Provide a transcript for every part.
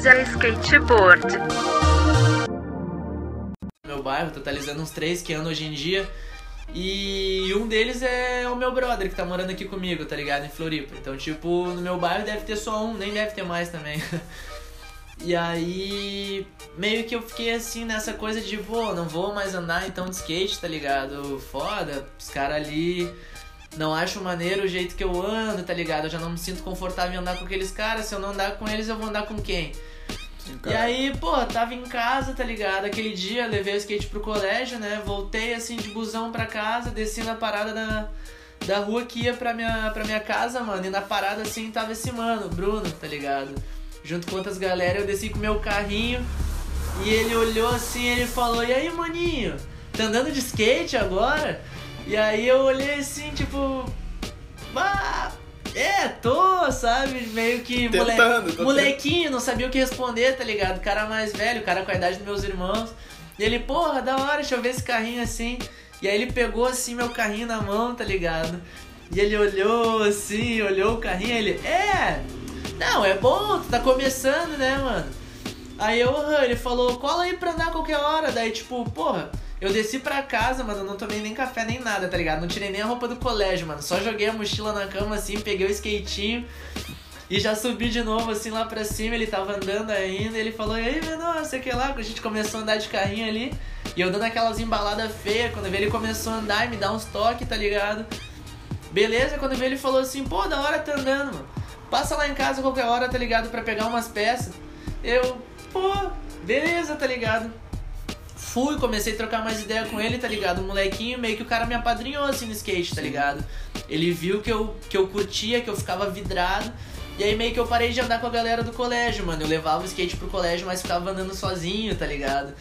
Várzea Skateboard. Meu bairro, totalizando uns três que andam hoje em dia. E um deles é o meu brother que tá morando aqui comigo, tá ligado? Em Floripa. Então, tipo, no meu bairro deve ter só um, nem deve ter mais também. E aí, meio que eu fiquei assim nessa coisa de, pô, não vou mais andar então de skate, tá ligado? Foda, os caras ali não acham maneiro o jeito que eu ando, tá ligado? Eu já não me sinto confortável em andar com aqueles caras, se eu não andar com eles, eu vou andar com quem? E aí, pô, tava em casa, tá ligado? Aquele dia levei o skate pro colégio, né? Voltei assim de busão pra casa, desci na parada da, da rua que ia pra minha, pra minha casa, mano. E na parada assim tava esse mano, o Bruno, tá ligado? Junto com outras galera, eu desci com meu carrinho e ele olhou assim ele falou: E aí, maninho? Tá andando de skate agora? E aí eu olhei assim, tipo. Bah, é, tô, sabe? Meio que mole- Tentando, tô molequinho, não sabia o que responder, tá ligado? O cara mais velho, o cara com a idade dos meus irmãos. E ele, porra, da hora, deixa eu ver esse carrinho assim. E aí ele pegou assim meu carrinho na mão, tá ligado? E ele olhou assim, olhou o carrinho, ele, é, não, é bom, tu tá começando, né, mano? Aí eu, ele falou, cola aí pra andar qualquer hora. Daí, tipo, porra, eu desci pra casa, mano, não tomei nem café nem nada, tá ligado? Não tirei nem a roupa do colégio, mano. Só joguei a mochila na cama assim, peguei o skatinho e já subi de novo assim lá pra cima. Ele tava andando ainda, ele falou, e aí, menor, sei que lá, a gente começou a andar de carrinho ali. E eu dando aquelas embaladas feias, quando eu vi ele começou a andar e me dar uns toques, tá ligado? Beleza, quando eu vi ele falou assim, pô, da hora tá andando, mano. Passa lá em casa qualquer hora, tá ligado? Pra pegar umas peças. Eu, pô, beleza, tá ligado? Fui, comecei a trocar mais ideia com ele, tá ligado? O molequinho, meio que o cara me apadrinhou assim no skate, tá ligado? Ele viu que eu, que eu curtia, que eu ficava vidrado. E aí meio que eu parei de andar com a galera do colégio, mano. Eu levava o skate pro colégio, mas ficava andando sozinho, tá ligado?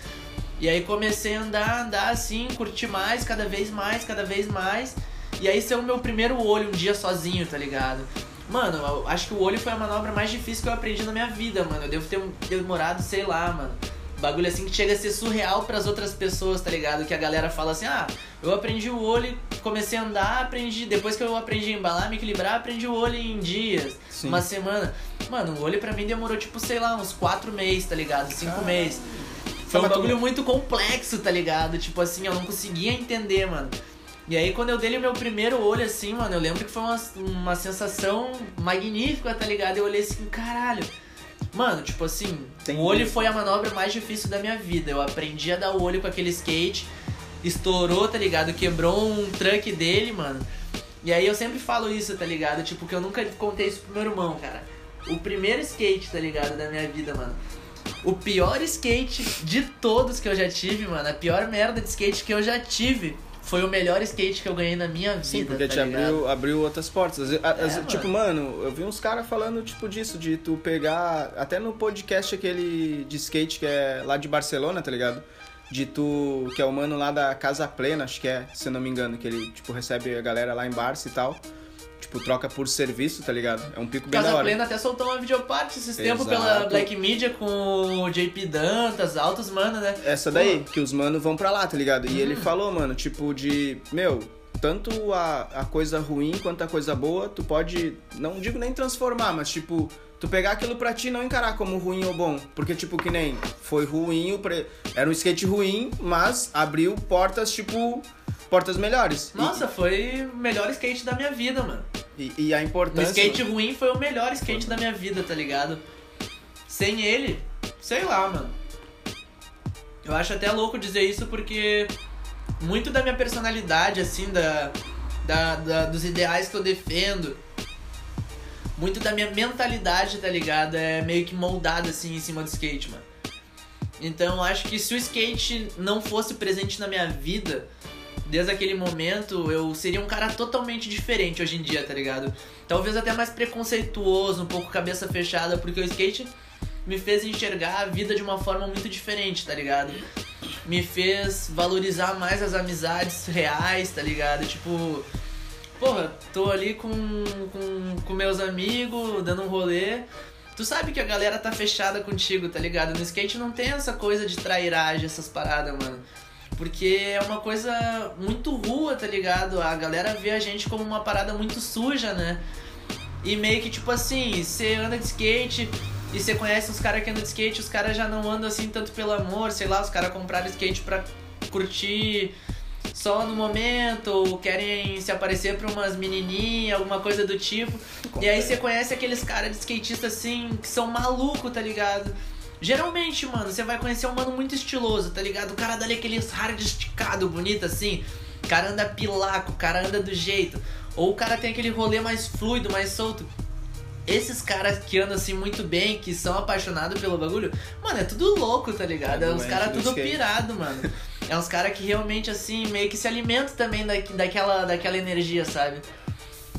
E aí comecei a andar, andar assim, curtir mais, cada vez mais, cada vez mais. E aí saiu o meu primeiro olho um dia sozinho, tá ligado? Mano, eu acho que o olho foi a manobra mais difícil que eu aprendi na minha vida, mano. Eu devo ter demorado, sei lá, mano. Bagulho assim que chega a ser surreal pras outras pessoas, tá ligado? Que a galera fala assim, ah, eu aprendi o olho, comecei a andar, aprendi. Depois que eu aprendi a embalar, me equilibrar, aprendi o olho em dias, Sim. uma semana. Mano, o olho pra mim demorou, tipo, sei lá, uns quatro meses, tá ligado? Cinco meses. Foi um bagulho muito complexo, tá ligado? Tipo assim, eu não conseguia entender, mano. E aí quando eu dei o meu primeiro olho assim, mano, eu lembro que foi uma, uma sensação magnífica, tá ligado? Eu olhei assim, caralho. Mano, tipo assim, o olho foi a manobra mais difícil da minha vida. Eu aprendi a dar o olho com aquele skate, estourou, tá ligado? Quebrou um truck dele, mano. E aí eu sempre falo isso, tá ligado? Tipo, que eu nunca contei isso pro meu irmão, cara. O primeiro skate, tá ligado, da minha vida, mano. O pior skate de todos que eu já tive, mano. A pior merda de skate que eu já tive. Foi o melhor skate que eu ganhei na minha vida. Sim, porque tá te ligado? abriu, abriu outras portas. Às- às- mano. tipo, mano, eu vi uns caras falando, tipo, disso, de tu pegar. Até no podcast aquele de skate que é lá de Barcelona, tá ligado? De tu. Que é o mano lá da Casa Plena, acho que é, se eu não me engano, que ele, tipo, recebe a galera lá em Barça e tal. Tipo, troca por serviço, tá ligado? É um pico bem da Casa hora. Plena até soltou uma videoparte esses tempos pela Black Media com o JP Dantas, altos mano, né? Essa daí, que os manos vão pra lá, tá ligado? E Uhum. ele falou, mano, tipo, de. Meu, tanto a, a coisa ruim quanto a coisa boa, tu pode. Não digo nem transformar, mas tipo. Tu pegar aquilo pra ti e não encarar como ruim ou bom. Porque, tipo, que nem foi ruim, o pre... era um skate ruim, mas abriu portas, tipo, portas melhores. E- Nossa, foi o melhor skate da minha vida, mano. E, e a O importância. skate ruim foi o melhor skate da minha vida, tá ligado? Sem ele, sei lá, mano. Eu acho até louco dizer isso porque muito da minha personalidade, assim, da, da, da- dos ideais que eu defendo, muito da minha mentalidade, tá ligado? É meio que moldada, assim, em cima do skate, mano. Então eu acho que se o skate não fosse presente na minha vida, desde aquele momento, eu seria um cara totalmente diferente hoje em dia, tá ligado? Talvez até mais preconceituoso, um pouco cabeça fechada, porque o skate me fez enxergar a vida de uma forma muito diferente, tá ligado? Me fez valorizar mais as amizades reais, tá ligado? Tipo, porra, tô ali com, com, com meus amigos, dando um rolê. Tu sabe que a galera tá fechada contigo, tá ligado? No skate não tem essa coisa de trairagem, essas paradas, mano. Porque é uma coisa muito rua, tá ligado? A galera vê a gente como uma parada muito suja, né? E meio que tipo assim, você anda de skate, E você conhece uns caras que andam de skate, os caras já não andam assim tanto pelo amor, sei lá, os caras compraram skate pra curtir só no momento, ou querem se aparecer pra umas menininhas, alguma coisa do tipo. E aí você conhece aqueles caras de skatista assim, que são malucos, tá ligado? Geralmente, mano, você vai conhecer um mano muito estiloso, tá ligado? O cara dali aqueles hard esticado, bonito assim. O cara anda pilaco, o cara anda do jeito. Ou o cara tem aquele rolê mais fluido, mais solto. Esses caras que andam assim muito bem, que são apaixonados pelo bagulho, mano, é tudo louco, tá ligado? É uns caras do tudo pirado, mano. É uns caras que realmente, assim, meio que se alimentam também da, daquela, daquela energia, sabe?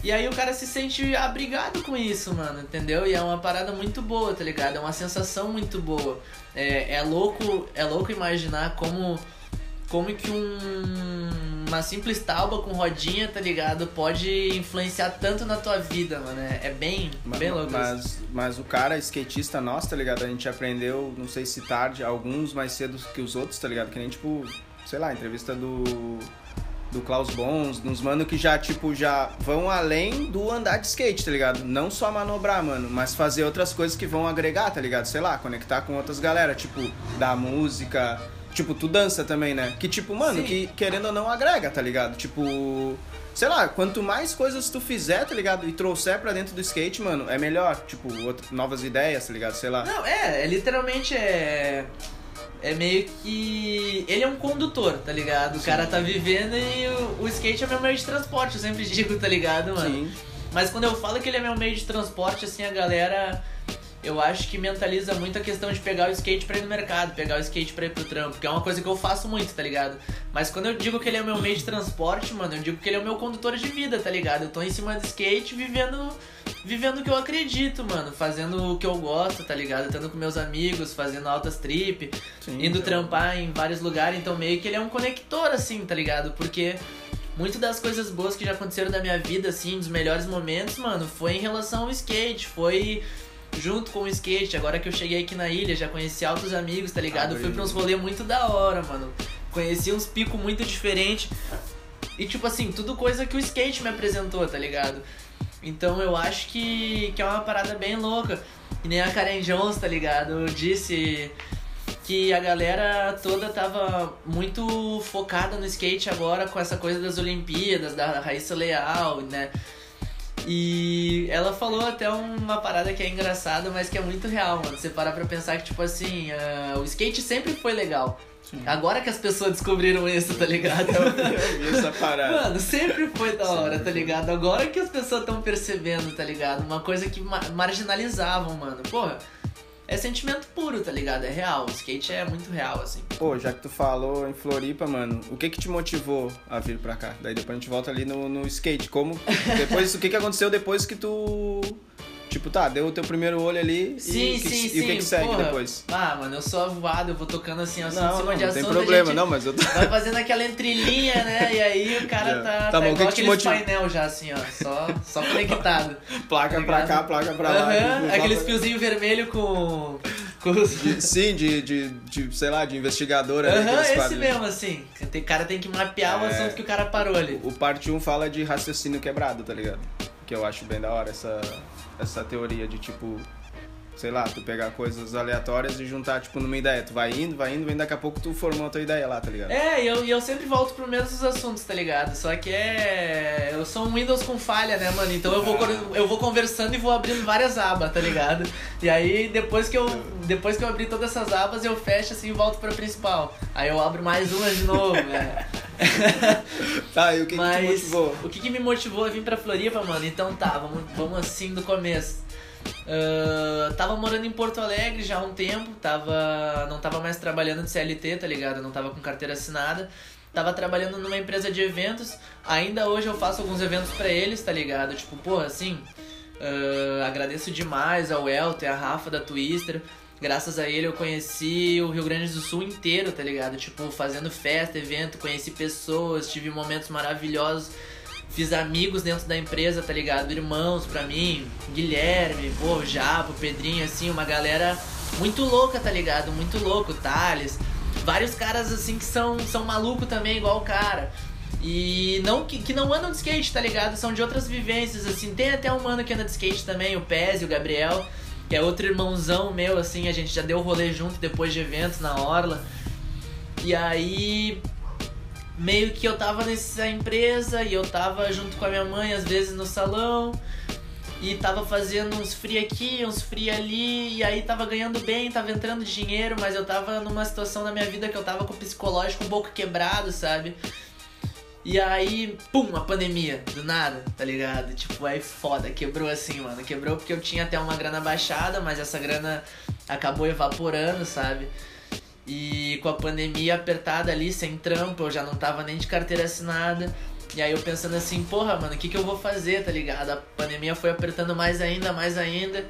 E aí o cara se sente abrigado com isso, mano, entendeu? E é uma parada muito boa, tá ligado? É uma sensação muito boa. É, é louco, é louco imaginar como como que um, uma simples tábua com rodinha, tá ligado? Pode influenciar tanto na tua vida, mano. É, é bem, Mas, bem louco isso. mas, mas o cara skatista nosso, tá ligado? A gente aprendeu, não sei se tarde, alguns mais cedo que os outros, tá ligado? Que nem, tipo, sei lá, entrevista do. Do Klaus Bons, uns mano que já, tipo, já vão além do andar de skate, tá ligado? Não só manobrar, mano, mas fazer outras coisas que vão agregar, tá ligado? Sei lá, conectar com outras galera, tipo, da música. Tipo, tu dança também, né? Que, tipo, mano, Sim. que querendo ou não agrega, tá ligado? Tipo, sei lá, quanto mais coisas tu fizer, tá ligado? E trouxer pra dentro do skate, mano, é melhor. Tipo, outra- novas ideias, tá ligado? Sei lá. Não, é, é literalmente é. É meio que. Ele é um condutor, tá ligado? O cara tá vivendo e o, o skate é meu meio de transporte, eu sempre digo, tá ligado, mano? Sim. Mas quando eu falo que ele é meu meio de transporte, assim, a galera. Eu acho que mentaliza muito a questão de pegar o skate pra ir no mercado, pegar o skate pra ir pro trampo, que é uma coisa que eu faço muito, tá ligado? Mas quando eu digo que ele é o meu meio de transporte, mano, eu digo que ele é o meu condutor de vida, tá ligado? Eu tô em cima do skate vivendo vivendo o que eu acredito, mano, fazendo o que eu gosto, tá ligado? Estando com meus amigos, fazendo altas trip, Sim, indo então. trampar em vários lugares, então meio que ele é um conector, assim, tá ligado? Porque muito das coisas boas que já aconteceram da minha vida, assim, dos melhores momentos, mano, foi em relação ao skate, foi junto com o skate. Agora que eu cheguei aqui na ilha, já conheci altos amigos, tá ligado? Fui pra uns rolês muito da hora, mano. Conheci uns picos muito diferentes. E tipo assim, tudo coisa que o skate me apresentou, tá ligado? Então eu acho que, que é uma parada bem louca. Que nem a Karen Jones, tá ligado? Disse que a galera toda tava muito focada no skate agora com essa coisa das Olimpíadas, da Raíssa Leal, né? E ela falou até uma parada que é engraçada, mas que é muito real, mano. Você parar pra pensar que, tipo assim, ah, o skate sempre foi legal. Agora que as pessoas descobriram isso, tá ligado? Eu vi essa parada. Mano, sempre foi da hora, tá ligado? Agora que as pessoas estão percebendo, tá ligado? Uma coisa que ma- marginalizavam, mano. Porra, é sentimento puro, tá ligado? É real. O skate é muito real, assim. Pô, já que tu falou em Floripa, mano, o que que te motivou a vir pra cá? Daí depois a gente volta ali no, no skate. Como. Depois, o que que aconteceu depois que tu. Tipo, tá, deu o teu primeiro olho ali Sim, e, que- sim, e sim. o que que segue porra. depois? Ah, mano, eu sou avoado, eu vou tocando assim, assunto em Não, cima não, de não tem assunto. problema, não, mas eu tô. Vai fazendo aquela entrelinha, né? E aí o cara Já. tá, Tá tá, bom, o que igual que te aqueles motiva? painel já, assim, ó. Só, só conectado. Placa Tá pra cá, placa pra lá. Aham, tipo, aqueles fiozinhos vermelhos com. de- Sim, de, de, de, sei lá, de investigadora. Aham, eles esse mesmo, assim. O cara tem que mapear o É. assunto que o cara parou ali. O parte 1 fala de raciocínio quebrado, tá ligado? Que eu acho bem da hora essa, essa teoria de tipo. Sei lá, tu pegar coisas aleatórias e juntar, tipo, numa ideia. Tu vai indo, vai indo, vem daqui a pouco tu formou a tua ideia lá, tá ligado? É, e eu, e eu sempre volto pro mesmos assuntos, tá ligado? Só que é. Eu sou um Windows com falha, né, mano? Então eu vou, cor- eu vou conversando e vou abrindo várias abas, tá ligado? E aí depois que eu. Depois que eu abrir todas essas abas, eu fecho assim e volto pra principal. Aí eu abro mais uma de novo, né? Tá, e o que, que te Mas motivou? o que, que me motivou a vir pra Floripa, mano? Então tá, vamos, vamos assim do começo. Ah, tava morando em Porto Alegre já há um tempo, tava, não tava mais trabalhando de CLT, tá ligado? Não tava com carteira assinada. Tava trabalhando numa empresa de eventos. Ainda hoje eu faço alguns eventos pra eles, tá ligado? Tipo, porra, assim. ah, agradeço demais ao Elton a Rafa da Twister. Graças a ele eu conheci o Rio Grande do Sul inteiro, tá ligado? Tipo, fazendo festa, evento, conheci pessoas, tive momentos maravilhosos. Fiz amigos dentro da empresa, tá ligado? Irmãos pra mim, Guilherme, pô, Jabo, Pedrinho, assim, uma galera muito louca, tá ligado? Muito louco, Thales. Vários caras assim que são, são malucos também, igual o cara. E não que, que não andam de skate, tá ligado? São de outras vivências, assim. Tem até um mano que anda de skate também, o Pez e o Gabriel. que é outro irmãozão meu, assim, a gente já deu rolê junto depois de eventos na Orla. E aí meio que eu tava nessa empresa e eu tava junto com a minha mãe às vezes no salão e tava fazendo uns free aqui, uns free ali, e aí tava ganhando bem, tava entrando dinheiro, mas eu tava numa situação na minha vida que eu tava com o psicológico um pouco quebrado, sabe? E aí, pum, a pandemia, do nada, tá ligado? Tipo, aí foda, quebrou assim, mano. Quebrou porque eu tinha até uma grana baixada, mas essa grana acabou evaporando, sabe? E com a pandemia apertada ali, sem trampo, eu já não tava nem de carteira assinada. E aí eu pensando assim, porra, mano, o que, que eu vou fazer, tá ligado? A pandemia foi apertando mais ainda, mais ainda.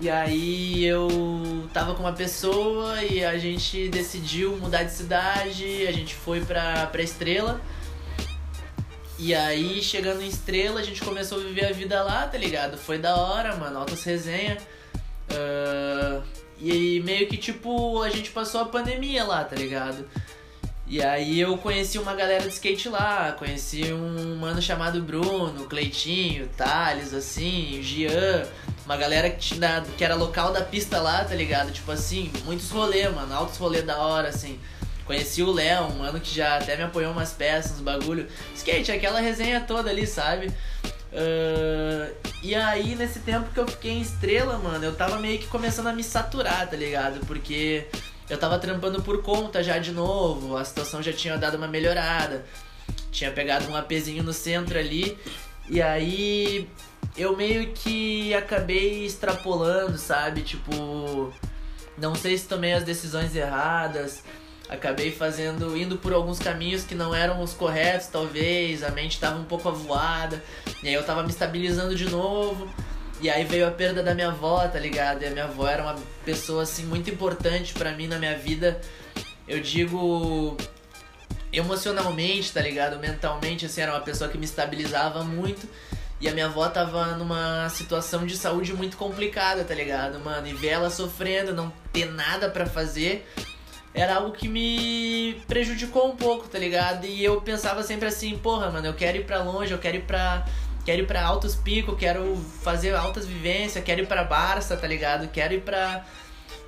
E aí eu tava com uma pessoa e a gente decidiu mudar de cidade, a gente foi pra, pra Estrela. E aí, chegando em Estrela, a gente começou a viver a vida lá, tá ligado? Foi da hora, mano, altas resenha. Uh, e meio que, tipo, a gente passou a pandemia lá, tá ligado? E aí eu conheci uma galera de skate lá, conheci um mano chamado Bruno, Cleitinho, Thales, assim, Gian, uma galera que, tinha, que era local da pista lá, tá ligado? Tipo assim, muitos rolê, mano, altos rolê da hora, assim. Conheci o Léo, um mano que já até me apoiou umas peças, uns bagulho. Skate, aquela resenha toda ali, sabe? Uh, e aí, nesse tempo que eu fiquei em estrela, mano, eu tava meio que começando a me saturar, tá ligado? Porque eu tava trampando por conta já de novo, a situação já tinha dado uma melhorada. Tinha pegado um apezinho no centro ali. E aí eu meio que acabei extrapolando, sabe? Tipo, não sei se tomei as decisões erradas. Acabei fazendo, indo por alguns caminhos que não eram os corretos, talvez. A mente tava um pouco avoada. E aí eu tava me estabilizando de novo. E aí veio a perda da minha avó, tá ligado? E a minha avó era uma pessoa assim muito importante para mim na minha vida. Eu digo emocionalmente, tá ligado? Mentalmente, assim, era uma pessoa que me estabilizava muito. E a minha avó tava numa situação de saúde muito complicada, tá ligado, mano? E ver ela sofrendo, não ter nada para fazer, era algo que me prejudicou um pouco, tá ligado? E eu pensava sempre assim, porra, mano, eu quero ir pra longe, eu quero ir pra quero ir para altos picos, quero fazer altas vivências, quero ir para Barça, tá ligado? Quero ir para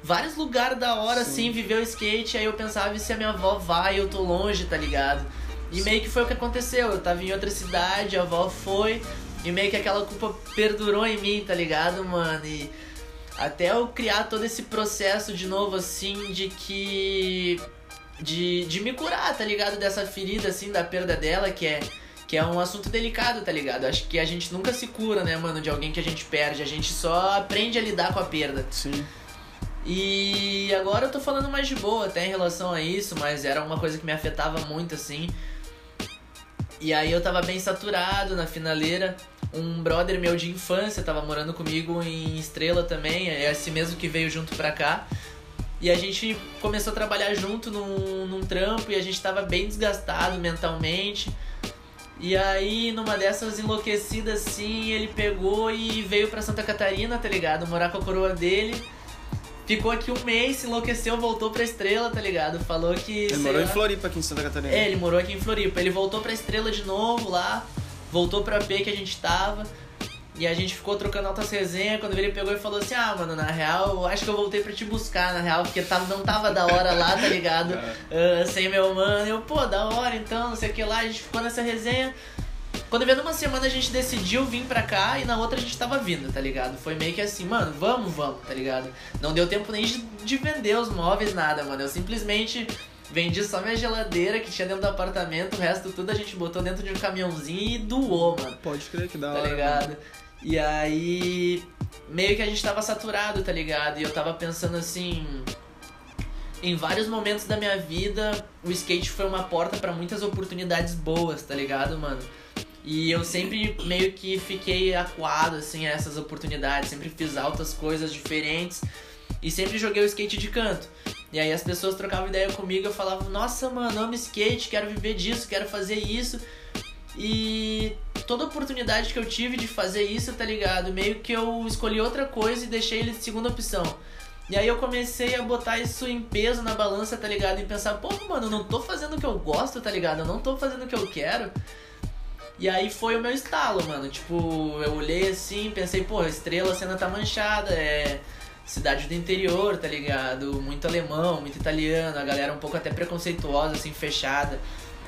vários lugares da hora, Sim. assim, viver o skate. Aí eu pensava, e se a minha avó vai, eu tô longe, tá ligado? E Sim. meio que foi o que aconteceu. Eu tava em outra cidade, a avó foi, e meio que aquela culpa perdurou em mim, tá ligado, mano? E até eu criar todo esse processo de novo, assim, de que. De, de me curar, tá ligado? Dessa ferida, assim, da perda dela, que é que é um assunto delicado, tá ligado? Acho que a gente nunca se cura, né, mano, de alguém que a gente perde. A gente só aprende a lidar com a perda. Sim. E agora eu tô falando mais de boa até em relação a isso, mas era uma coisa que me afetava muito, assim. E aí eu tava bem saturado na finaleira. Um brother meu de infância tava morando comigo em Estrela também, é esse mesmo que veio junto pra cá. E a gente começou a trabalhar junto num, num trampo e a gente tava bem desgastado mentalmente. E aí, numa dessas enlouquecidas assim, ele pegou e veio pra Santa Catarina, tá ligado? Morar com a coroa dele. Ficou aqui um mês, se enlouqueceu, voltou pra Estrela, tá ligado? Falou que. Ele morou lá... em Floripa aqui em Santa Catarina. É, ele morou aqui em Floripa. Ele voltou pra Estrela de novo lá, voltou pra P que a gente tava. E a gente ficou trocando altas resenhas. Quando ele pegou e falou assim: Ah, mano, na real, eu acho que eu voltei pra te buscar, na real, porque tava, não tava da hora lá, tá ligado? Uh, sem meu mano. Eu, pô, da hora então, não sei o que lá. A gente ficou nessa resenha. Quando veio numa semana a gente decidiu vir pra cá e na outra a gente tava vindo, tá ligado? Foi meio que assim, mano, vamos, vamos, tá ligado? Não deu tempo nem de, de vender os móveis, nada, mano. Eu simplesmente vendi só minha geladeira que tinha dentro do apartamento, o resto tudo a gente botou dentro de um caminhãozinho e doou, mano. Pode crer que tá hora. Tá ligado? Mano. E aí, meio que a gente tava saturado, tá ligado? E eu tava pensando assim. Em vários momentos da minha vida, o skate foi uma porta para muitas oportunidades boas, tá ligado, mano? E eu sempre meio que fiquei acuado, assim, a essas oportunidades. Sempre fiz altas coisas diferentes. E sempre joguei o skate de canto. E aí as pessoas trocavam ideia comigo, eu falava, nossa, mano, amo skate, quero viver disso, quero fazer isso. E toda oportunidade que eu tive de fazer isso, tá ligado? Meio que eu escolhi outra coisa e deixei ele de segunda opção. E aí eu comecei a botar isso em peso na balança, tá ligado? E pensar, pô, mano, eu não tô fazendo o que eu gosto, tá ligado? Eu não tô fazendo o que eu quero. E aí foi o meu estalo, mano. Tipo, eu olhei assim, pensei, pô, estrela, a cena tá manchada, é cidade do interior, tá ligado? Muito alemão, muito italiano, a galera um pouco até preconceituosa, assim, fechada.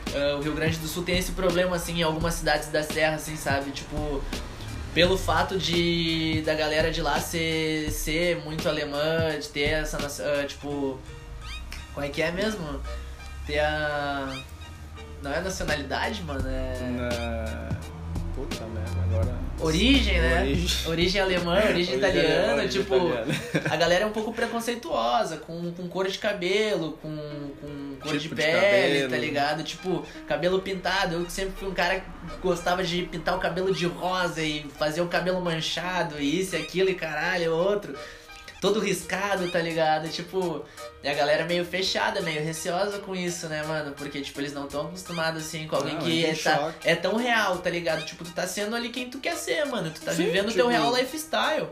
Uh, o Rio Grande do Sul tem esse problema, assim, em algumas cidades da Serra, assim, sabe? Tipo, pelo fato de da galera de lá ser, ser muito alemã, de ter essa, uh, tipo... Como é que é mesmo? Ter a não é nacionalidade, mano? É. Na... Puta merda, agora. Origem, né? Origem, origem alemã, origem, italiana. Origem tipo, italiana. a galera é um pouco preconceituosa, com, com cor de cabelo, com, com cor Tipo de de pele, cabelo. tá ligado? Tipo, cabelo pintado. Eu sempre fui um cara que gostava de pintar o cabelo de rosa e fazer o cabelo manchado, e isso e aquilo, e caralho, outro. Todo riscado, tá ligado? Tipo, e a galera meio fechada, meio receosa com isso, né, mano? Porque, tipo, eles não estão acostumados, assim, com alguém Não, que é, tá, é tão real, tá ligado? Tipo, tu tá sendo ali quem tu quer ser, mano. Tu tá Sim, vivendo o teu tipo- real lifestyle.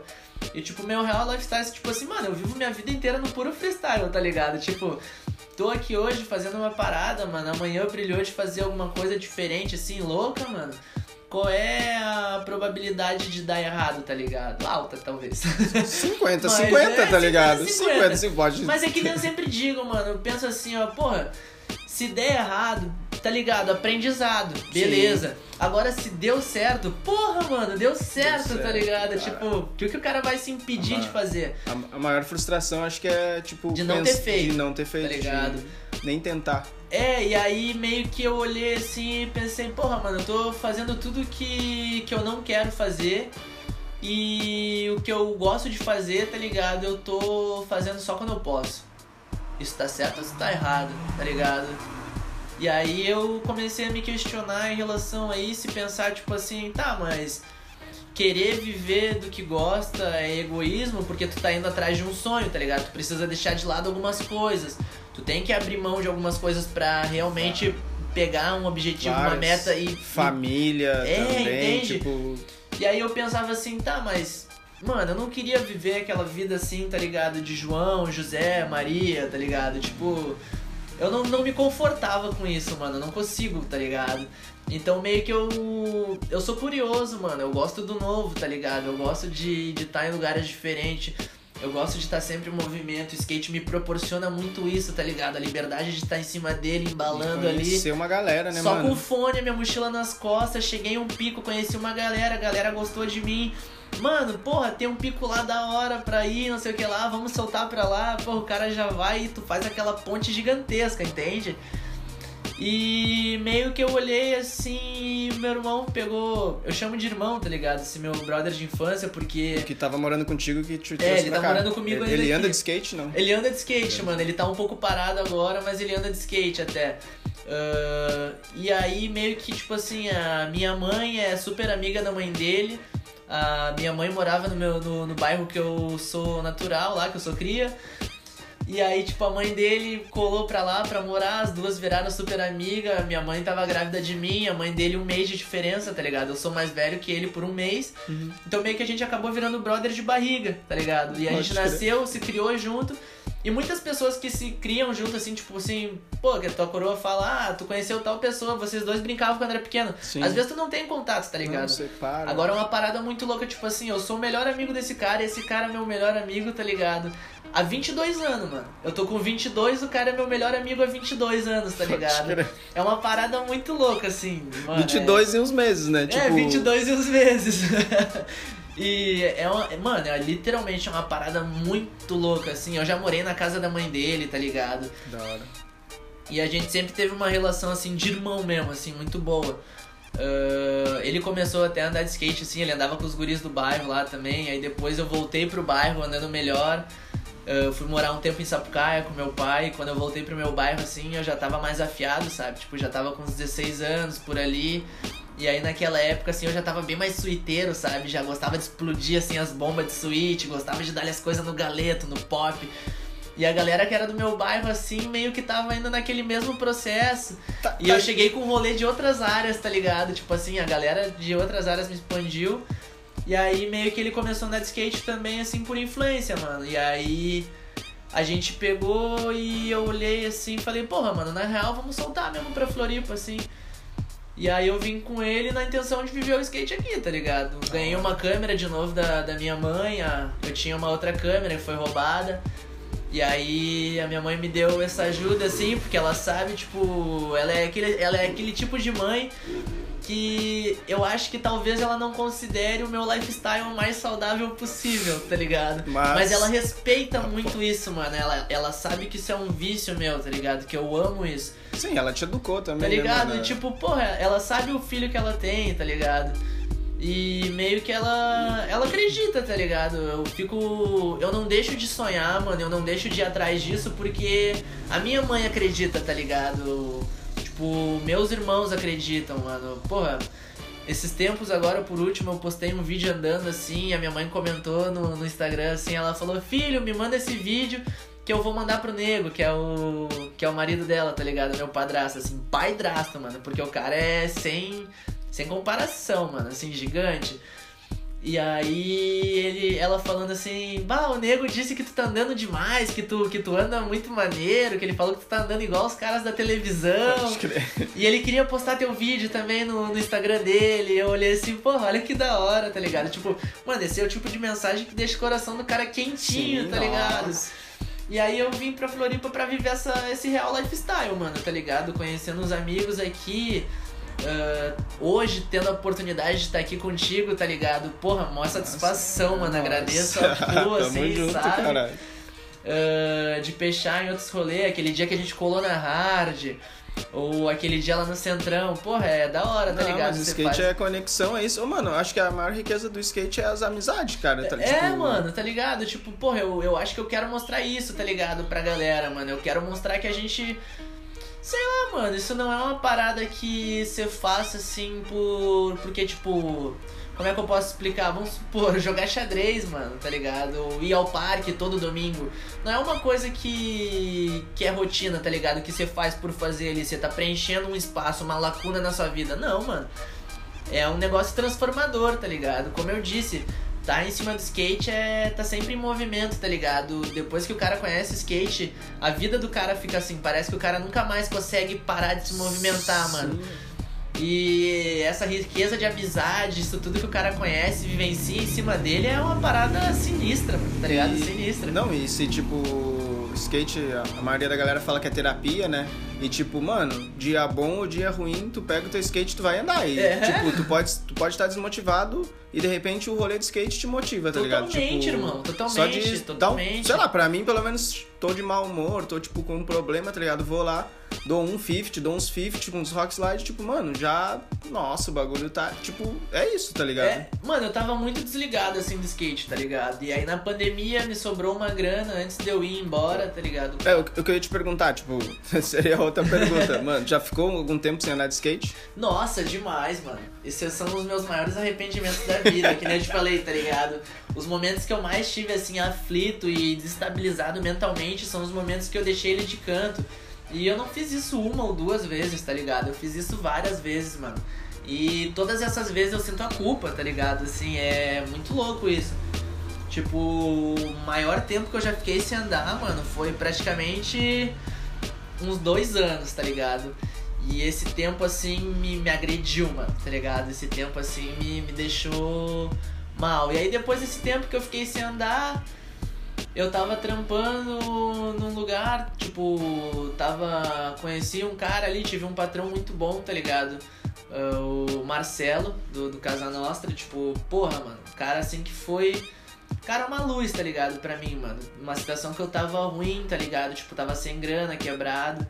E, tipo, meu real lifestyle, tipo assim, mano, eu vivo minha vida inteira no puro freestyle, tá ligado? Tipo, tô aqui hoje fazendo uma parada, mano. Amanhã eu brilhou de fazer alguma coisa diferente, assim, louca, mano. Qual é a probabilidade de dar errado, tá ligado? Alta, talvez. 50, Mas 50, é, tá ligado? 50, 50, se pode. Mas é que nem eu sempre digo, mano. Eu penso assim, ó, porra, se der errado, tá ligado? Aprendizado, beleza. Agora, se deu certo, porra, mano, deu certo, tá certo, ligado? cara. Tipo, o que, que o cara vai se impedir de fazer? A, a maior frustração acho que é, tipo, De não ter feito, De não ter feito. tá ligado? nem tentar. É, e aí meio que eu olhei assim e pensei, porra, mano, eu tô fazendo tudo que, que eu não quero fazer. E o que eu gosto de fazer, tá ligado? Eu tô fazendo só quando eu posso. Isso tá certo ou isso tá errado, tá ligado? E aí eu comecei a me questionar em relação a isso e pensar, tipo assim, tá, mas querer viver do que gosta é egoísmo porque tu tá indo atrás de um sonho, tá ligado? Tu precisa deixar de lado algumas coisas. Tu tem que abrir mão de algumas coisas pra realmente pegar um objetivo, uma meta e. Família É, também, entende? tipo. E aí eu pensava assim, tá, mas. Mano, eu não queria viver aquela vida assim, tá ligado? De João, José, Maria, tá ligado? Tipo. Eu não, não me confortava com isso, mano. Eu não consigo, tá ligado? Então meio que eu. Eu sou curioso, mano. Eu gosto do novo, tá ligado? Eu gosto de estar de tá em lugares diferentes. Eu gosto de estar sempre em movimento. O skate me proporciona muito isso, tá ligado? A liberdade de estar em cima dele, embalando ali. Conhecer uma galera, né, Só mano? com fone, minha mochila nas costas, cheguei em um pico, conheci uma galera, a galera gostou de mim. Mano, porra, tem um pico lá da hora pra ir, não sei o que lá, vamos soltar pra lá. Porra, o cara já vai e tu faz aquela ponte gigantesca, entende? E meio que eu olhei assim, meu irmão pegou. Eu chamo de irmão, tá ligado? Esse meu brother de infância, porque. Que tava morando contigo que te É, trouxe ele pra tá cá. morando comigo ele, ele anda de skate, não? Ele anda de skate, mano. Ele tá um pouco parado agora, mas ele anda de skate até. Ah, e aí, meio que, tipo assim, a minha mãe é super amiga da mãe dele. A minha mãe morava no, meu, no, no bairro que eu sou natural, lá, que eu sou cria. E aí, tipo, a mãe dele colou pra lá pra morar, as duas viraram super amiga. Minha mãe tava grávida de mim, a mãe dele um mês de diferença, tá ligado? Eu sou mais velho que ele por um mês. Uhum. Então meio que a gente acabou virando brother de barriga, tá ligado? E a Pode gente crer. nasceu, se criou junto. E muitas pessoas que se criam junto, assim, tipo assim, pô, que a tua coroa fala, ah, tu conheceu tal pessoa, vocês dois brincavam quando era pequeno. Sim. Às vezes tu não tem contato, tá Não, ligado? você para. Agora é uma parada muito louca, tipo assim, eu sou o melhor amigo desse cara, esse cara é meu melhor amigo, tá ligado? Há 22 anos, mano. Eu tô com 22, o cara é meu melhor amigo há 22 anos, tá ligado? É uma parada muito louca, assim, mano. é- 22 e uns meses, né? Tipo, é, 22 e uns meses. e é uma, mano, é literalmente uma parada muito louca, assim. Eu já morei na casa da mãe dele, tá ligado? Da hora. E a gente sempre teve uma relação, assim, de irmão mesmo, assim, muito boa. Ah, ele começou até a andar de skate, assim, ele andava com os guris do bairro lá também. Aí depois eu voltei pro bairro andando melhor. Eu fui morar um tempo em Sapucaia com meu pai. Quando eu voltei pro meu bairro, assim, eu já tava mais afiado, sabe? Tipo, já tava com uns 16 anos por ali. E aí naquela época, assim, eu já tava bem mais suiteiro, sabe? Já gostava de explodir, assim, as bombas de suíte, gostava de dar as coisas no galeto, no pop. E a galera que era do meu bairro, assim, meio que tava indo naquele mesmo processo. Tá, E eu cheguei com um rolê de outras áreas, tá ligado? Tipo assim, a galera de outras áreas me expandiu. E aí meio que ele começou a andar de skate também, assim, por influência, mano. E aí a gente pegou e eu olhei assim e falei, porra, mano, na real vamos soltar mesmo pra Floripa, assim. E aí eu vim com ele na intenção de viver o skate aqui, tá ligado? Ganhei uma câmera de novo da, da minha mãe, a, eu tinha uma outra câmera que foi roubada. E aí a minha mãe me deu essa ajuda, assim, porque ela sabe, tipo, ela é aquele, ela é aquele tipo de mãe que eu acho que talvez ela não considere o meu lifestyle o mais saudável possível, tá ligado? Mas- Mas ela respeita muito isso, mano. Ela, ela sabe que isso é um vício meu, tá ligado? Que eu amo isso. Sim, ela te educou também. Tá né, ligado? E, tipo, porra, ela sabe o filho que ela tem, tá ligado? E meio que ela. Ela acredita, tá ligado? Eu fico. Eu não deixo de sonhar, mano. Eu não deixo de ir atrás disso porque a minha mãe acredita, tá ligado? Tipo, meus irmãos acreditam, mano. Porra. Esses tempos agora, por último, eu postei um vídeo andando assim, a minha mãe comentou no, no Instagram assim, ela falou, filho, me manda esse vídeo que eu vou mandar pro nego, que é o. que é o marido dela, tá ligado? Meu padrasto, assim, paidrasto, mano, porque o cara é sem. sem comparação, mano, assim, gigante. E aí ele, ela falando assim, bah, o nego disse que tu tá andando demais, que tu, que tu anda muito maneiro, que ele falou que tu tá andando igual os caras da televisão. E ele queria postar teu vídeo também no, no Instagram dele. E eu olhei assim, porra, olha que da hora, tá ligado? Tipo, mano, esse é o tipo de mensagem que deixa o coração do cara quentinho, Sim, tá ligado? nossa. E aí eu vim pra Floripa pra viver essa, esse real lifestyle, mano, tá ligado? Conhecendo os amigos aqui. Ah, hoje, tendo a oportunidade de estar aqui contigo, tá ligado? Porra, mó satisfação, mano. Agradeço a tua, assim, junto, sabe? caralho. Ah, de peixar em outros rolês, aquele dia que a gente colou na hard, ou aquele dia lá no Centrão, porra, é da hora, tá Não, ligado? mas o skate faz- é conexão, é isso. Ô, mano, acho que a maior riqueza do skate é as amizades, cara. Tá, É, tipo, mano, tá ligado? Tipo, porra, eu, eu acho que eu quero mostrar isso, tá ligado? Pra galera, mano. Eu quero mostrar que a gente. Sei lá, mano, isso não é uma parada que você faça assim por. Porque, tipo. Como é que eu posso explicar? Vamos supor, jogar xadrez, mano, tá ligado? Ou ir ao parque todo domingo. Não é uma coisa que. que é rotina, tá ligado? Que você faz por fazer ali. Você tá preenchendo um espaço, uma lacuna na sua vida. Não, mano. É um negócio transformador, tá ligado? Como eu disse, tá em cima do skate é tá sempre em movimento, tá ligado? Depois que o cara conhece o skate, a vida do cara fica assim, parece que o cara nunca mais consegue parar de se movimentar, mano. E essa riqueza de amizade, isso tudo que o cara conhece, vivencia em cima dele é uma parada sinistra, mano, tá ligado? E- Sinistra. Não, e se tipo, skate, a- maioria da galera fala que é terapia, né? E tipo, mano, dia bom ou dia ruim, tu pega o teu skate e tu vai andar. E É. tipo, tu pode tu pode estar desmotivado e de repente o rolê de skate te motiva, tá ligado? Totalmente, Tipo, irmão, totalmente, Só de dar um, totalmente. sei lá, pra mim pelo menos tô de mau humor, tô tipo com um problema, tá ligado? Vou lá, dou um 50, dou uns 50 com uns rock slide, tipo, mano, já, nossa, o bagulho tá, tipo, é isso, tá ligado? É, mano, eu tava muito desligado assim do skate, tá ligado? E aí na pandemia me sobrou uma grana antes de eu ir embora, tá ligado? É, o que eu queria te perguntar, tipo, seria outra pergunta. Mano, já ficou algum tempo sem andar de skate? Nossa, demais, mano. Esses são os meus maiores arrependimentos da vida, que nem eu te falei, tá ligado? Os momentos que eu mais tive, assim, aflito e desestabilizado mentalmente são os momentos que eu deixei ele de canto. E eu não fiz isso uma ou duas vezes, tá ligado? Eu fiz isso várias vezes, mano. E todas essas vezes eu sinto a culpa, tá ligado? Assim, é muito louco isso. Tipo, o maior tempo que eu já fiquei sem andar, mano, foi praticamente uns dois anos, tá ligado? E esse tempo, assim, me, me agrediu, mano, tá ligado? Esse tempo, assim, me, me deixou mal. E aí, depois desse tempo que eu fiquei sem andar, eu tava trampando num lugar, tipo, tava. Conheci um cara ali, tive um patrão muito bom, tá ligado? Ah, o Marcelo, do, do Casa Nostra, tipo, porra, mano, cara assim que foi. Cara, uma luz, tá ligado? Pra mim, mano. Uma situação que eu tava ruim, tá ligado? Tipo, tava sem grana, quebrado.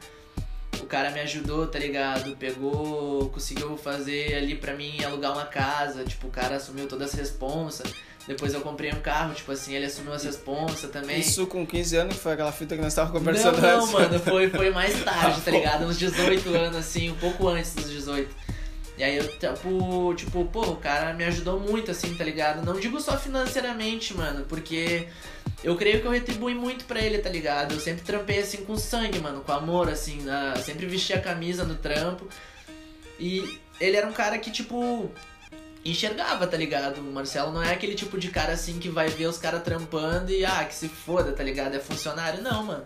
O cara me ajudou, tá ligado? Pegou, conseguiu fazer ali pra mim alugar uma casa. Tipo, o cara assumiu todas as responsas. Depois eu comprei um carro, tipo assim, ele assumiu as responsas também. Isso com 15 anos, que foi aquela fita que nós estávamos conversando não, não, antes. mano, foi, foi mais tarde, tá ligado? Uns 18 anos, assim, um pouco antes dos 18. E aí eu, tipo, tipo, pô, o cara me ajudou muito, assim, tá ligado? Não digo só financeiramente, mano, porque eu creio que eu retribuí muito pra ele, tá ligado? Eu sempre trampei, assim, com sangue, mano, com amor, assim, na- sempre vesti a camisa no trampo. E ele era um cara que, tipo, enxergava, tá ligado? O Marcelo não é aquele tipo de cara assim que vai ver os caras trampando e ah, que se foda, tá ligado? É funcionário. Não, mano.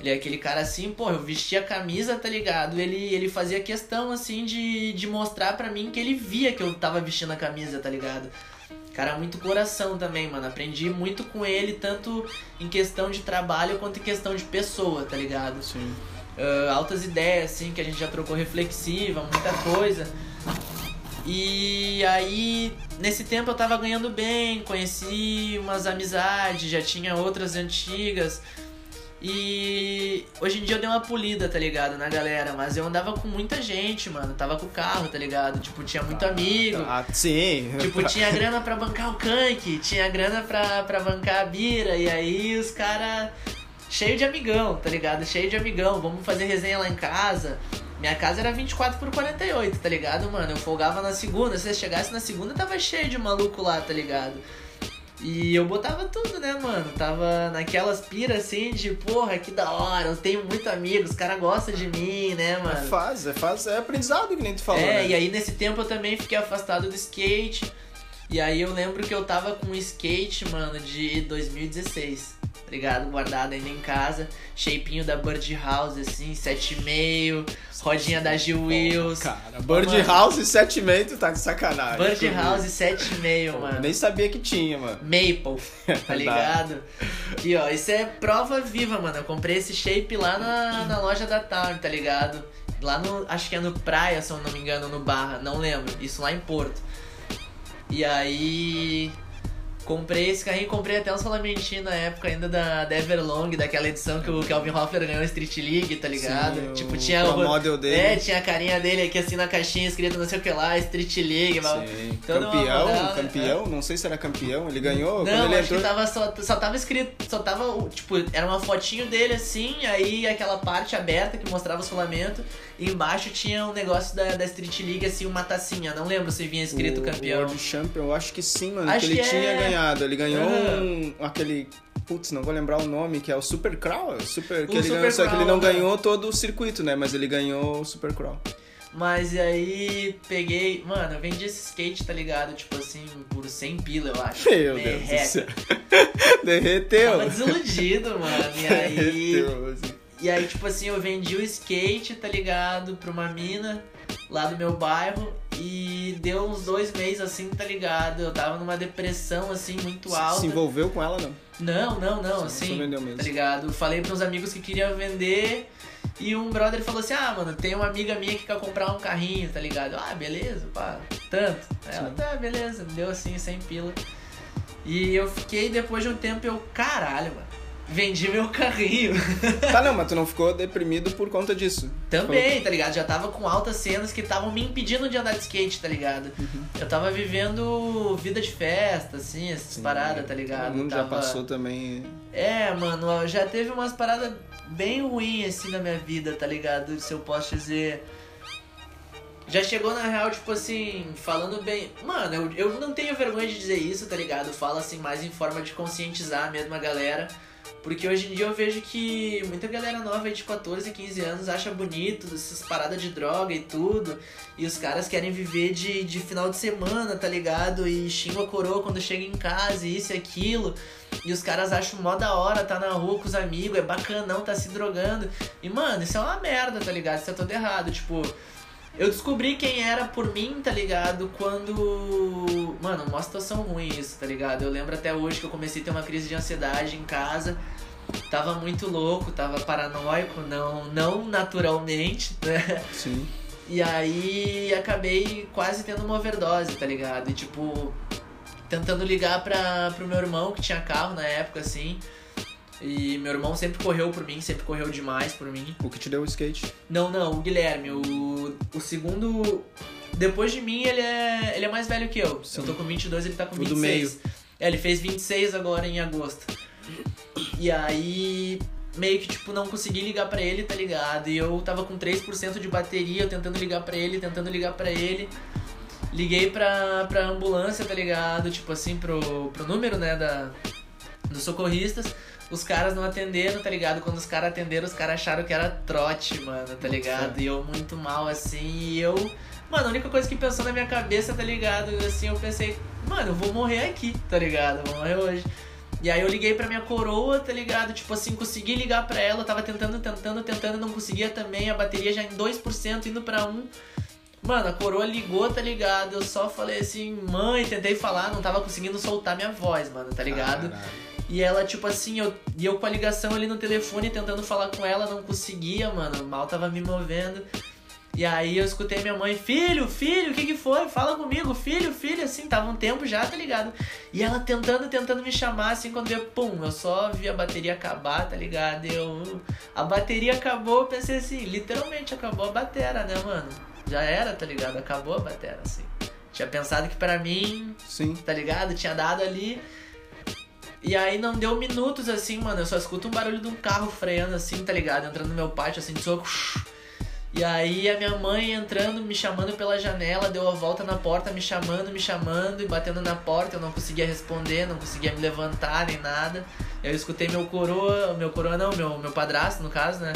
Ele é aquele cara assim, pô, eu vestia a camisa, tá ligado? Ele, ele fazia questão, assim, de, de mostrar pra mim que ele via que eu tava vestindo a camisa, tá ligado? Cara, muito coração também, mano. Aprendi muito com ele, tanto em questão de trabalho quanto em questão de pessoa, tá ligado? Sim. Uh, altas ideias, assim, que a gente já trocou reflexiva, muita coisa. E aí, nesse tempo eu tava ganhando bem, conheci umas amizades, já tinha outras antigas. E hoje em dia eu dei uma polida, tá ligado? Na galera, mas eu andava com muita gente, mano. Tava com o carro, tá ligado? Tipo, tinha muito amigo. Ah, sim. Tipo, tinha grana pra bancar o canque, tinha grana pra, pra bancar a bira, e aí os caras cheio de amigão, tá ligado? Cheio de amigão, vamos fazer resenha lá em casa. Minha casa era 24 por 48, tá ligado, mano? Eu folgava na segunda, se eu chegasse na segunda tava cheio de maluco lá, tá ligado? E eu botava tudo, né, mano? Tava naquelas piras assim de, porra, que da hora, eu tenho muito amigos, os caras gostam de mim, né, mano? É fase, é fase, é aprendizado que nem tu falou, É, né? e aí nesse tempo eu também fiquei afastado do skate. E aí eu lembro que eu tava com um skate, mano, de 2016, tá ligado? Guardado ainda em casa. Shapinho da Bird House, assim, 7,5. Rodinha da Gil Wills. Cara, Bird Mano. House 7,5 tu tá de sacanagem. Bird. House 7,5, Pô, mano. Nem sabia que tinha, mano. Maple, tá ligado? Aqui, ó, isso é prova viva, mano. Eu comprei esse shape lá na, na loja da Town, tá ligado? Lá no. Acho que é no Praia, se eu não me engano, no Barra, não lembro. Isso lá em Porto. E aí. Comprei esse carrinho, comprei até uns filamentinhos na época ainda da, da Everlong, daquela edição que o Kelvin Hoffler ganhou Street League, tá ligado? Sim, tipo, o tinha pro model dele. É, tinha a carinha dele aqui assim na caixinha escrito não sei o que lá, Street League, uma Campeão, né? campeão, não sei se era campeão, ele ganhou quando Não, ele acho entrou. que tava só, só tava escrito, só tava, o- tipo, era uma fotinho dele assim, aí aquela parte aberta que mostrava os filamentos, e embaixo tinha um negócio da, da Street League, assim, uma tacinha, não lembro se vinha escrito o campeão. World Champion, eu acho que sim, mano, Acho que ele que tinha é. ganhado. Ele ganhou Aham. um, aquele. Putz, não vou lembrar o nome, que é o Super Crawl. Super, que O ele Super ganhou, só que ele Crawl, não né? ganhou todo o circuito, né? Mas ele ganhou o Super Crawl. Mas e aí peguei, mano, eu vendi esse skate, tá ligado? Tipo assim, por 100 pila, eu acho. Meu Deus do céu. Derreteu. Tava desiludido, mano. E aí. Derreteu, assim. E aí, tipo assim, eu vendi o skate, tá ligado? Pra uma mina lá do meu bairro. E deu uns dois meses assim, tá ligado? Eu tava numa depressão, assim, muito alta. Se envolveu com ela, não? Não, não, não, assim. só vendeu mesmo. Tá ligado? Falei pros amigos que queriam vender. E um brother falou assim: Ah, mano, tem uma amiga minha que quer comprar um carrinho, tá ligado? Ah, beleza, pá, tanto. Aí ela, tá, beleza, deu assim, sem pila. E eu fiquei, depois de um tempo, eu, caralho, mano, vendi meu carrinho. Tá, não, mas tu não ficou deprimido por conta disso. Também, tá ligado? Já tava com altas cenas que estavam me impedindo de andar de skate, tá ligado? Uhum. Eu tava vivendo vida de festa, assim, essas Sim, paradas, tá ligado? Todo mundo já Tava- passou também. É, mano, já teve umas paradas bem ruins assim na minha vida, tá ligado? Se eu posso dizer. Já chegou na real, tipo assim, falando bem. Mano, eu, eu não tenho vergonha de dizer isso, tá ligado? Falo assim mais em forma de conscientizar mesmo a galera. Porque hoje em dia eu vejo que muita galera nova de 14, 15 anos acha bonito essas paradas de droga e tudo. E os caras querem viver de, de final de semana, tá ligado? E xingam a coroa quando chega em casa e isso e aquilo. E os caras acham mó da hora, tá na rua com os amigos, é bacanão, tá se drogando. E, mano, isso é uma merda, tá ligado? Isso é todo errado. Tipo, eu descobri quem era por mim, tá ligado? Quando. Mano, uma situação ruim isso, tá ligado? Eu lembro até hoje que eu comecei a ter uma crise de ansiedade em casa. Tava muito louco, tava paranoico, não, não naturalmente, né? Sim. E aí acabei quase tendo uma overdose, tá ligado? E tipo, tentando ligar pra, pro meu irmão que tinha carro na época, assim. E meu irmão sempre correu por mim, sempre correu demais por mim. O que te deu o skate? Não, não, o Guilherme, o, o segundo. Depois de mim, ele é, ele é mais velho que eu. Sim. Eu tô com 22, ele tá com O do 26. meio. É, ele fez 26 agora em agosto. E aí, meio que, tipo, não consegui ligar pra ele, tá ligado? E eu tava com 3% de bateria, eu tentando ligar pra ele, tentando ligar pra ele. Liguei pra, pra ambulância, tá ligado? Tipo assim, pro, pro número, né, da, dos socorristas. Os caras não atenderam, tá ligado? Quando os caras atenderam, os caras acharam que era trote, mano, tá ligado? E eu muito mal, assim, e eu... Mano, a única coisa que pensou na minha cabeça, tá ligado? Assim, eu pensei, mano, eu vou morrer aqui, tá ligado? Eu vou morrer hoje. E aí eu liguei pra minha coroa, tá ligado? Tipo assim, consegui ligar pra ela, tava tentando, tentando, tentando, não conseguia também, a bateria já em 2%, indo pra 1. Mano, a coroa ligou, tá ligado? Eu só falei assim, mãe, tentei falar, não tava conseguindo soltar minha voz, mano, tá ligado? Caralho. E ela, tipo assim, eu, e eu com a ligação ali no telefone tentando falar com ela, não conseguia, mano. Mal tava me movendo. E aí eu escutei minha mãe, filho, filho, o que que foi? Fala comigo, filho, filho, assim, tava um tempo já, tá ligado? E ela tentando, tentando me chamar, assim, quando eu, pum, eu só vi a bateria acabar, tá ligado? Eu, a bateria acabou, eu pensei assim, literalmente acabou a batera, né, mano? Já era, tá ligado? Acabou a batera, assim. Tinha pensado que pra mim, Sim. tá ligado? Tinha dado ali. E aí não deu minutos assim, mano. Eu só escuto um barulho de um carro freando assim, tá ligado? Entrando no meu pátio assim de soco. E aí a minha mãe entrando, me chamando pela janela, deu a volta na porta, me chamando, me chamando e batendo na porta. Eu não conseguia responder, não conseguia me levantar nem nada. Eu escutei meu coroa, meu coroa não, meu, meu padrasto no caso, né?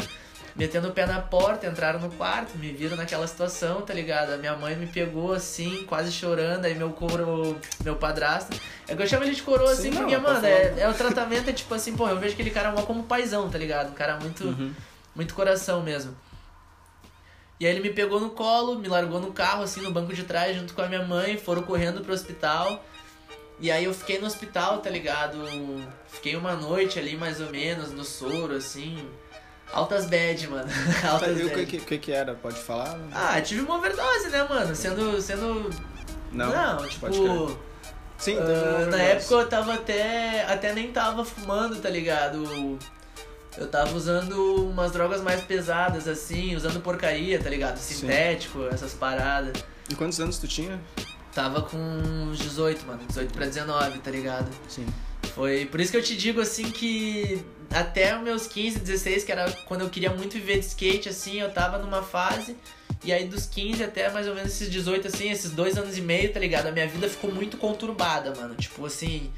Metendo o pé na porta, entraram no quarto, me viram naquela situação, tá ligado? A minha mãe me pegou assim, quase chorando, aí meu coro, meu padrasto. É que eu chamo ele de coroa Sim, assim, porque, tô mano, é, é o tratamento, é tipo assim, pô, eu vejo aquele cara mó como paizão, tá ligado? Um cara muito, Uhum. muito coração mesmo. E aí ele me pegou no colo, me largou no carro, assim, no banco de trás, junto com a minha mãe, foram correndo pro hospital. E aí eu fiquei no hospital, tá ligado? Fiquei uma noite ali, mais ou menos, no soro, assim. Altas bad, mano. Altas e o que, que, que era? Pode falar? Ah, tive uma overdose, né, mano? Sendo. sendo. Não, tipo. pode crer. Sim, Ah, na época eu tava até. Até nem tava fumando, tá ligado? Eu tava usando umas drogas mais pesadas, assim, usando porcaria, tá ligado? Sim. Sintético, essas paradas. E quantos anos tu tinha? Tava com uns 18, mano. 18 pra 19, tá ligado? Sim. Foi por isso que eu te digo assim que até os meus 15, 16, que era quando eu queria muito viver de skate, assim, eu tava numa fase. E aí dos 15 até mais ou menos esses 18, assim, esses dois anos e meio, tá ligado? A minha vida ficou muito conturbada, mano. Tipo assim,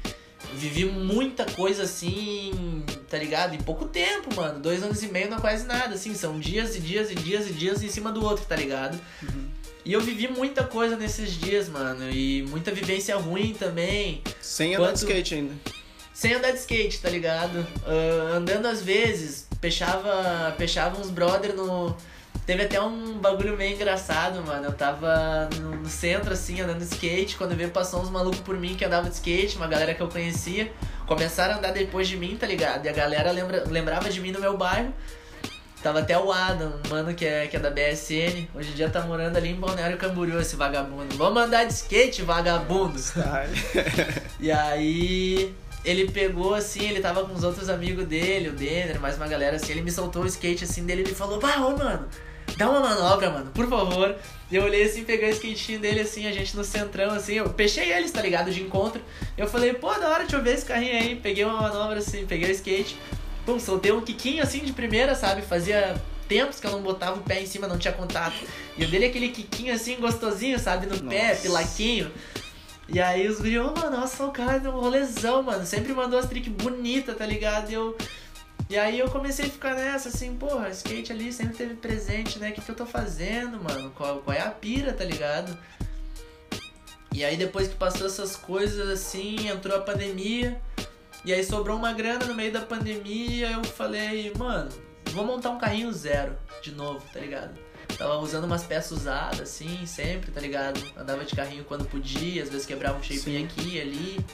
vivi muita coisa assim, tá ligado? Em pouco tempo, mano. Dois anos e meio não é quase nada, assim. São dias e dias e dias e dias em cima do outro, tá ligado? E eu vivi muita coisa nesses dias, mano. E muita vivência ruim também. Sem andar de Quanto- skate ainda. Sem andar de skate, tá ligado? Ah, andando às vezes, pechava, pechava uns brother no. Teve até um bagulho meio engraçado, mano. Eu tava no, centro, assim, andando de skate. Quando veio, passou uns malucos por mim que andava de skate, uma galera que eu conhecia. Começaram a andar depois de mim, tá ligado? E a galera lembra, lembrava de mim no meu bairro. Tava até o Adam, mano que é, que é da BSN. Hoje em dia tá morando ali em Balneário Camboriú, esse vagabundo. Vamos andar de skate, vagabundos. E aí ele pegou assim, ele tava com os outros amigos dele, o Denner, mais uma galera assim, ele me soltou o skate assim dele e ele falou, bah, ô mano, dá uma manobra, mano, por favor. E eu olhei assim, peguei o skatinho dele assim, a gente no centrão assim, eu pechei eles, tá ligado, de encontro. Eu falei, pô, da hora, deixa eu ver esse carrinho aí. Peguei uma manobra assim, peguei o skate, pum, soltei um quiquinho assim de primeira, sabe? Fazia tempos que eu não botava o pé em cima, não tinha contato. E eu dei aquele quiquinho assim, gostosinho, sabe? No pé, Nossa. pilaquinho. E aí os guri, ô mano, nossa, o cara deu um rolezão, mano. Sempre mandou as tricks bonitas, tá ligado? E eu. E aí eu comecei a ficar nessa, assim, porra, skate ali sempre teve presente, né? O que, que eu tô fazendo, mano? Qual, qual é a pira, tá ligado? E aí depois que passou essas coisas, assim, entrou a pandemia. E aí sobrou uma grana no meio da pandemia, eu falei, mano, vou montar um carrinho zero de novo, tá ligado? Tava usando umas peças usadas, assim, sempre, tá ligado? Andava de carrinho quando podia, às vezes quebrava um shape Sim. aqui e ali.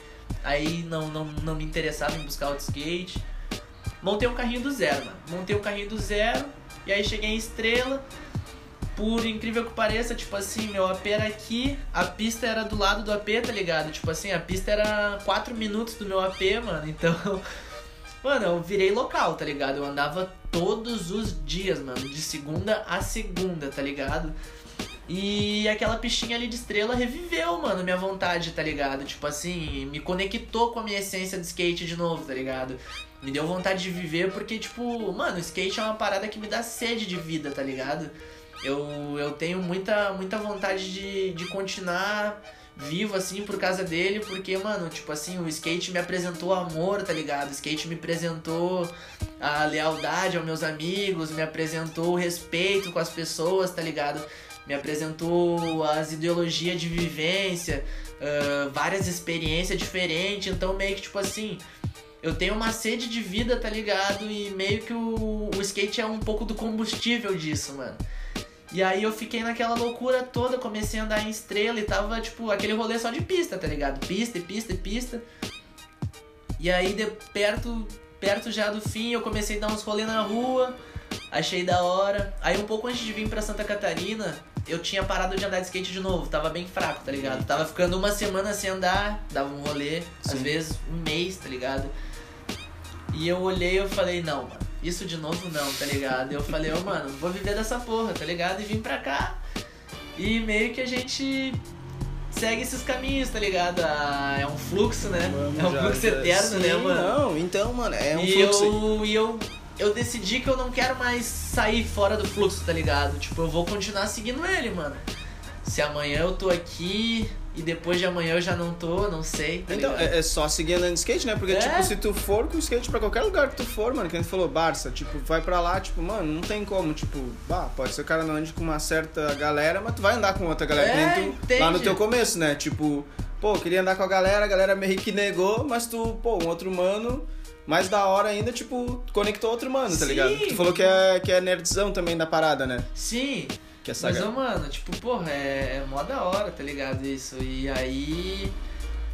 Aí não, não, não me interessava em buscar outro skate. Montei um carrinho do zero, mano. Montei um carrinho do zero, e aí cheguei em Estrela. Por incrível que pareça, tipo assim, meu AP era aqui, a pista era do lado do AP, tá ligado? Tipo assim, a pista era 4 minutos do meu AP, mano. Então, mano, eu virei local, tá ligado? Eu andava todos os dias, mano, de segunda a segunda, tá ligado? E aquela pistinha ali de estrela reviveu, mano, minha vontade, tá ligado? Tipo assim, me conectou com a minha essência de skate de novo, tá ligado? Me deu vontade de viver porque, tipo, mano, skate é uma parada que me dá sede de vida, tá ligado? Eu, eu tenho muita, muita vontade de, de continuar vivo, assim, por causa dele, porque, mano, tipo assim, o skate me apresentou amor, tá ligado? O skate me apresentou a lealdade aos meus amigos, me apresentou o respeito com as pessoas, tá ligado? Me apresentou as ideologias de vivência, ah, várias experiências diferentes, então meio que, tipo assim, eu tenho uma sede de vida, tá ligado? E meio que o, o skate é um pouco do combustível disso, mano. E aí eu fiquei naquela loucura toda, comecei a andar em estrela e tava, tipo, aquele rolê só de pista, tá ligado? Pista e pista e pista. E aí de perto, perto já do fim, eu comecei a dar uns rolês na rua, achei da hora. Aí um pouco antes de vir pra Santa Catarina, eu tinha parado de andar de skate de novo, tava bem fraco, tá ligado? Tava ficando uma semana sem andar, dava um rolê, às Sim. vezes um mês, tá ligado? E eu olhei e eu falei, não, mano, isso de novo não, tá ligado? Eu falei, ô mano, vou viver dessa porra, tá ligado? E vim pra cá. E meio que a gente segue esses caminhos, tá ligado? Ah, é um fluxo, né? Vamos é um já, fluxo já. eterno, né, Sim, mano? Não, então, mano, é um e fluxo. eu, e eu, eu decidi que eu não quero mais sair fora do fluxo, tá ligado? Tipo, eu vou continuar seguindo ele, mano. Se amanhã eu tô aqui e depois de amanhã eu já não tô, não sei, tá Então, é, é só seguir andando de skate, né? Porque, É. tipo, se tu for com o skate pra qualquer lugar que tu for, mano, que a gente falou, Barça, tipo, vai pra lá, tipo, mano, não tem como, tipo, bah, pode ser o cara não ande com uma certa galera, mas tu vai andar com outra galera, É, tu, lá no teu começo, né? Tipo, pô, queria andar com a galera, a galera meio que negou, mas tu, pô, um outro mano, mais da hora ainda, tipo, conectou outro mano, tá Sim. ligado? Tu falou que é, que é nerdzão também da parada, né? Sim, Que é mas, saga. mano, tipo, porra, é, é mó da hora, tá ligado? Isso. E aí.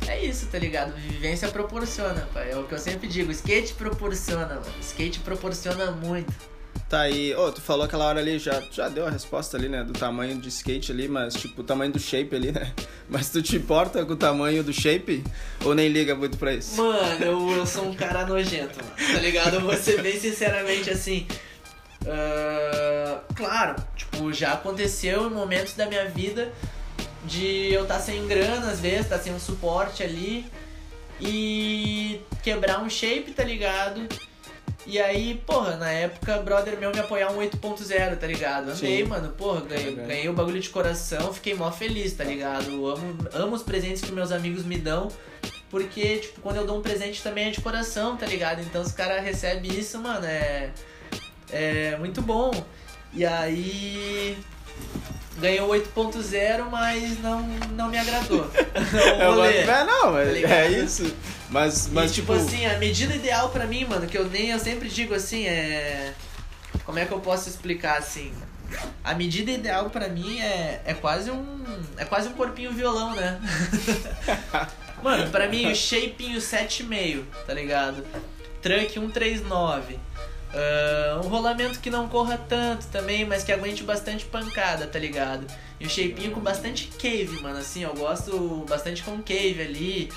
É isso, tá ligado? Vivência proporciona, pai. É o que eu sempre digo. Skate proporciona, mano. Skate proporciona muito. Tá aí, ô, tu falou aquela hora ali, já, já deu a resposta ali, né, do tamanho de skate ali, mas tipo, o tamanho do shape ali, né? Mas tu te importa com o tamanho do shape ou nem liga muito pra isso? Mano, eu, eu sou um cara nojento, mano. Tá ligado? Eu vou ser bem sinceramente assim. Ah, claro, tipo, já aconteceu em momentos da minha vida de eu estar sem grana, às vezes, tá sem um suporte ali e quebrar um shape, tá ligado? E aí, porra, na época, brother meu me apoiar um 8.0, tá ligado? Amei, Sim. mano, porra, ganhei, Legal. ganhei o bagulho de coração, fiquei mó feliz, tá ligado? Amo, amo os presentes que meus amigos me dão, porque, tipo, quando eu dou um presente também é de coração, tá ligado? Então, se o cara recebe isso, mano, é. É muito bom. E aí. Ganhou 8.0, mas não, não me agradou. É, Não vou ler. é, não, Tá é, é isso. Mas, mas e, tipo, tipo, assim, a medida ideal pra mim, mano, que eu nem eu sempre digo assim, é. Como é que eu posso explicar assim? A medida ideal pra mim é, é quase um. É quase um corpinho violão, né? Mano, pra mim o shapinho 7,5, tá ligado? Truck 139. Ah, um rolamento que não corra tanto também, mas que aguente bastante pancada, tá ligado? E um shapinho com bastante cave, mano. Assim, eu gosto bastante com cave ali.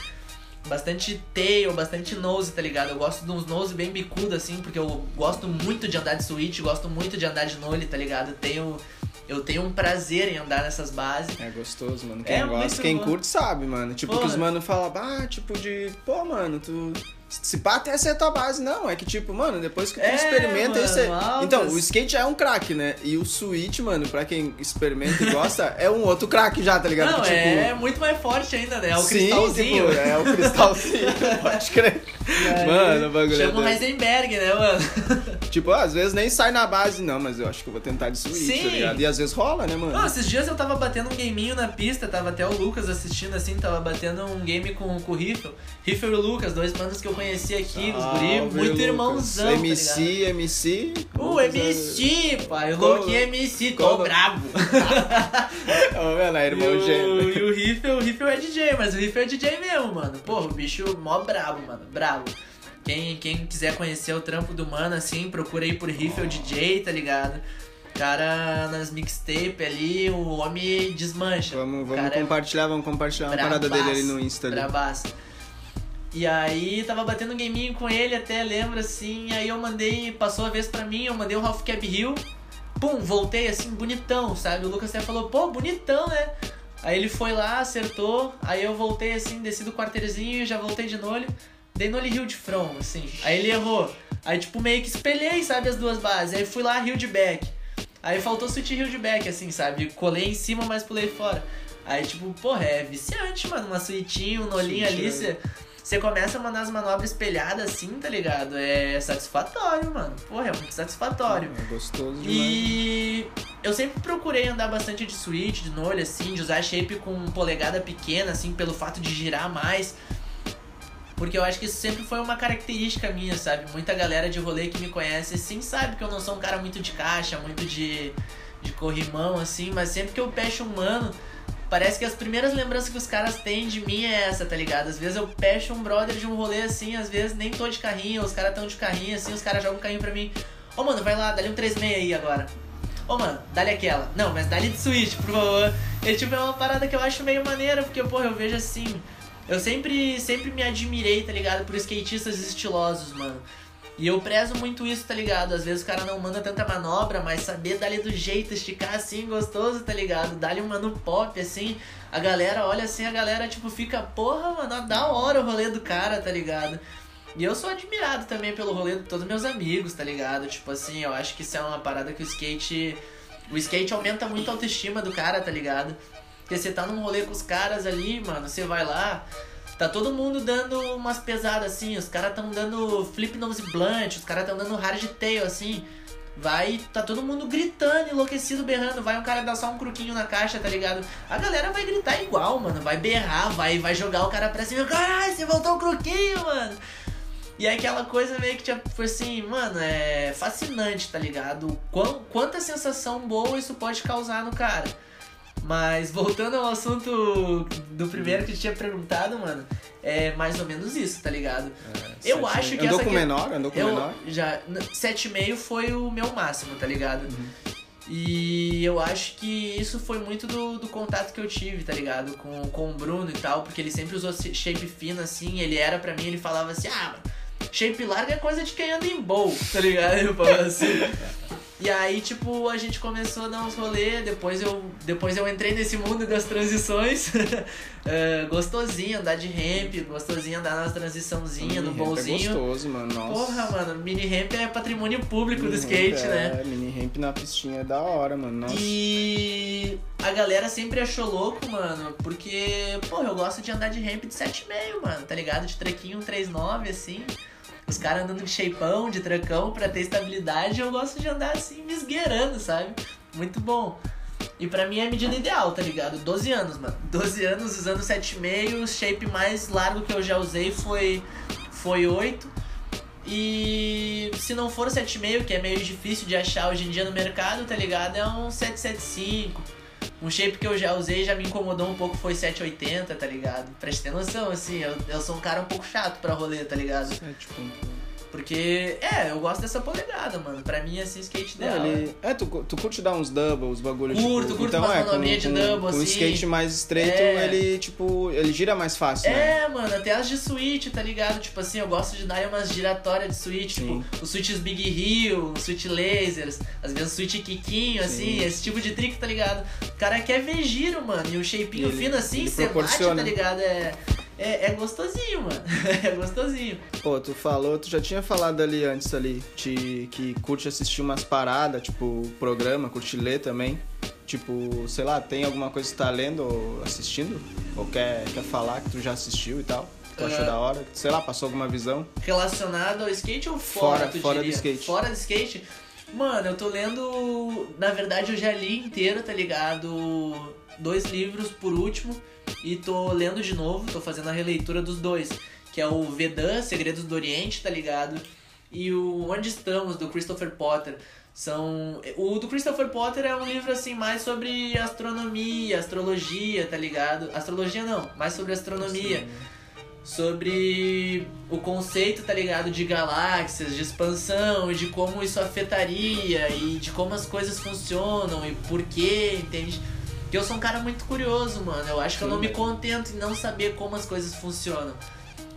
Bastante tail, bastante nose, tá ligado? Eu gosto de uns nose bem bicudo, assim, porque eu gosto muito de andar de switch, gosto muito de andar de nole, tá ligado? Eu tenho, eu tenho um prazer em andar nessas bases. É gostoso, mano. Quem É gosta, quem bom. curte sabe, mano. Tipo, que Porra. os mano falam, ah, tipo de, pô, mano, tu. Se pá, até essa é a tua base. Não, é que tipo, mano, depois que tu É, experimenta, mano, isso é... Então, o skate é um craque, né? E o Switch, mano, pra quem experimenta e gosta, é um outro craque já, tá ligado? Não, Que, tipo, é muito mais forte ainda, né? É o sim, cristalzinho. tipo, é o cristalzinho, pode crer. E aí, Mano, o bagulho é Chama o. Heisenberg, né, mano? Tipo, às vezes nem sai na base, não, mas eu acho que eu vou tentar de Switch, Sim. tá ligado? E às vezes rola, né, mano? Não, esses dias eu tava batendo um gameinho na pista, tava até o Lucas assistindo assim, tava batendo um game com, com o Riffle. Riffle e o Lucas, dois manos que eu conheci aqui, os guri, muito Lucas. irmãozão, tá ligado? MC, MC. O é- MC, pai, o Luquinha MC, tô qual- brabo. Ô, meu, E irmão gêmeo. o, e o Riffle, o Riffle é DJ, mas o Riffle é DJ mesmo, mano. Porra, o bicho mó brabo, mano, brabo. Quem, quem quiser conhecer o trampo do mano, assim, procura aí por Riffle DJ, tá ligado? Cara, nas mixtape ali, o homem desmancha. Vamos, O vamos cara é compartilhar, vamos compartilhar uma Bravaço, parada dele ali no Insta ali. Bravaço. E aí, tava batendo um gameinho com ele até, lembra assim. Aí eu mandei, passou a vez pra mim, eu mandei um Half Cab Hill. Pum, voltei assim, bonitão, sabe? O Lucas até falou, pô, bonitão, né? Aí ele foi lá, acertou. Aí eu voltei assim, desci do quarteirzinho e já voltei de nolho. Dei nolho Rio de front, assim. Aí ele errou. Aí, tipo, meio que espelhei, sabe, as duas bases. Aí fui lá, Rio de back. Aí faltou switch Rio de back, assim, sabe? Colei em cima, mas pulei fora. Aí, tipo, porra, é viciante, mano. Uma suitinha, um nolinho Switch, ali, você. Você começa a mandar as manobras espelhadas assim, tá ligado? É satisfatório, mano. Porra, é muito satisfatório. É gostoso demais. E eu sempre procurei andar bastante de switch, de nolho, assim, de usar shape com polegada pequena, assim, pelo fato de girar mais. Porque eu acho que isso sempre foi uma característica minha, sabe? Muita galera de rolê que me conhece, sim, sabe que eu não sou um cara muito de caixa, muito de, de corrimão, assim, mas sempre que eu pecho um mano, parece que as primeiras lembranças que os caras têm de mim é essa, tá ligado? Às vezes eu pecho um brother de um rolê assim, às vezes nem tô de carrinho, os caras tão de carrinho, assim, os caras jogam um carrinho pra mim. Ô, mano, vai lá, dá-lhe um 36 aí agora. Ô, mano, dá-lhe aquela. Não, mas dá-lhe de Switch, por favor. E, tipo, é uma parada que eu acho meio maneira, porque, porra, eu vejo assim... Eu sempre, sempre me admirei, tá ligado? Por skatistas estilosos, mano. E eu prezo muito isso, tá ligado? Às vezes o cara não manda tanta manobra, mas saber dar-lhe do jeito, esticar assim, gostoso, tá ligado? Dar-lhe um mano pop, assim. A galera olha assim, a galera, tipo, fica, porra, mano, da hora o rolê do cara, tá ligado? E eu sou admirado também pelo rolê de todos meus amigos, tá ligado? Tipo assim, eu acho que isso é uma parada que o skate. O skate aumenta muito a autoestima do cara, tá ligado? Porque você tá num rolê com os caras ali, mano, você vai lá, tá todo mundo dando umas pesadas assim, os caras tão dando flip nose blunt, os caras tão dando hard tail assim. Vai, tá todo mundo gritando, enlouquecido, berrando. Vai um cara dar só um cruquinho na caixa, tá ligado? A galera vai gritar igual, mano. Vai berrar, vai, vai jogar o cara pra cima. Caralho, você voltou um cruquinho, mano. E é aquela coisa meio que tipo foi assim, mano, é fascinante, tá ligado? Quão, quanta sensação boa isso pode causar no cara. Mas voltando ao assunto do primeiro que eu tinha perguntado, mano, é mais ou menos isso, tá ligado? É, eu acho que Andou essa com que- menor? Andou com eu menor? já 7,5 foi o meu máximo, tá ligado? Uhum. E eu acho que isso foi muito do, do contato que eu tive, tá ligado? Com, com o Bruno e tal, porque ele sempre usou shape fino assim, ele era pra mim, ele falava assim, ah, shape largo é coisa de quem anda em bowl, tá ligado? Eu falava assim. E aí, tipo, a gente começou a dar uns rolê, depois eu, depois eu entrei nesse mundo das transições. É, gostosinho andar de ramp, gostosinho andar nas transiçãozinhas, no ramp bolzinho. É gostoso, mano. Nossa. Porra, mano, mini ramp é patrimônio público do Mini skate, ramp né? É, mini ramp na pistinha é da hora, mano. Nossa. E a galera sempre achou louco, mano, porque, porra, eu gosto de andar de ramp de 7,5, mano, tá ligado? De trequinho 3,9, assim. Os caras andando de shapeão, de tracão pra ter estabilidade, eu gosto de andar assim, me esgueirando, sabe? Muito bom. E pra mim é a medida ideal, tá ligado? 12 anos, mano. 12 anos usando 7,5, o shape mais largo que eu já usei foi, foi 8. E se não for o 7,5, que é meio difícil de achar hoje em dia no mercado, tá ligado? É um 775. Um shape que eu já usei já me incomodou um pouco foi 780, tá ligado? Pra te ter noção, assim, eu, eu sou um cara um pouco chato pra rolê, tá ligado? É, tipo, Porque, é, eu gosto dessa polegada, mano. Pra mim, assim, skate Não, ideal. ele... É, tu, tu curte dar uns doubles, bagulho Curto, tipo... curto então, umas é, com, de double, com assim. o skate mais estreito, É. ele, tipo, ele gira mais fácil, né? É, mano, até as de switch, tá ligado? Tipo assim, eu gosto de dar umas giratórias de switch, Sim. tipo, os switches Big Hill, os switch lasers, às vezes switch Kikinho, assim, Sim. esse tipo de trick, tá ligado? O cara quer ver giro, mano, e o shapinho Ele- fino assim, você bate, tá ligado? É, é, é gostosinho, mano. é gostosinho. Pô, tu falou, tu já tinha falado ali antes ali, te, que curte assistir umas paradas, tipo, programa, curte ler também. Tipo, sei lá, tem alguma coisa que tu tá lendo ou assistindo? Ou quer, quer falar que tu já assistiu e tal? Tu achou É. da hora? Sei lá, passou alguma visão? Relacionado ao skate ou fora, Fora- fora do diria? skate. Fora do skate? Mano, eu tô lendo. Na verdade, eu já li inteiro, tá ligado? Dois livros por último. E tô lendo de novo, tô fazendo a releitura dos dois. Que é o Vedan, Segredos do Oriente, tá ligado? E o Onde Estamos, do Christopher Potter. São. O do Christopher Potter é um livro assim mais sobre astronomia, astrologia, tá ligado? Astrologia não, mais sobre astronomia sobre o conceito, tá ligado, de galáxias, de expansão, e de como isso afetaria e de como as coisas funcionam e por quê, entende? Porque eu sou um cara muito curioso, mano. Eu acho que eu não me contento em não saber como as coisas funcionam.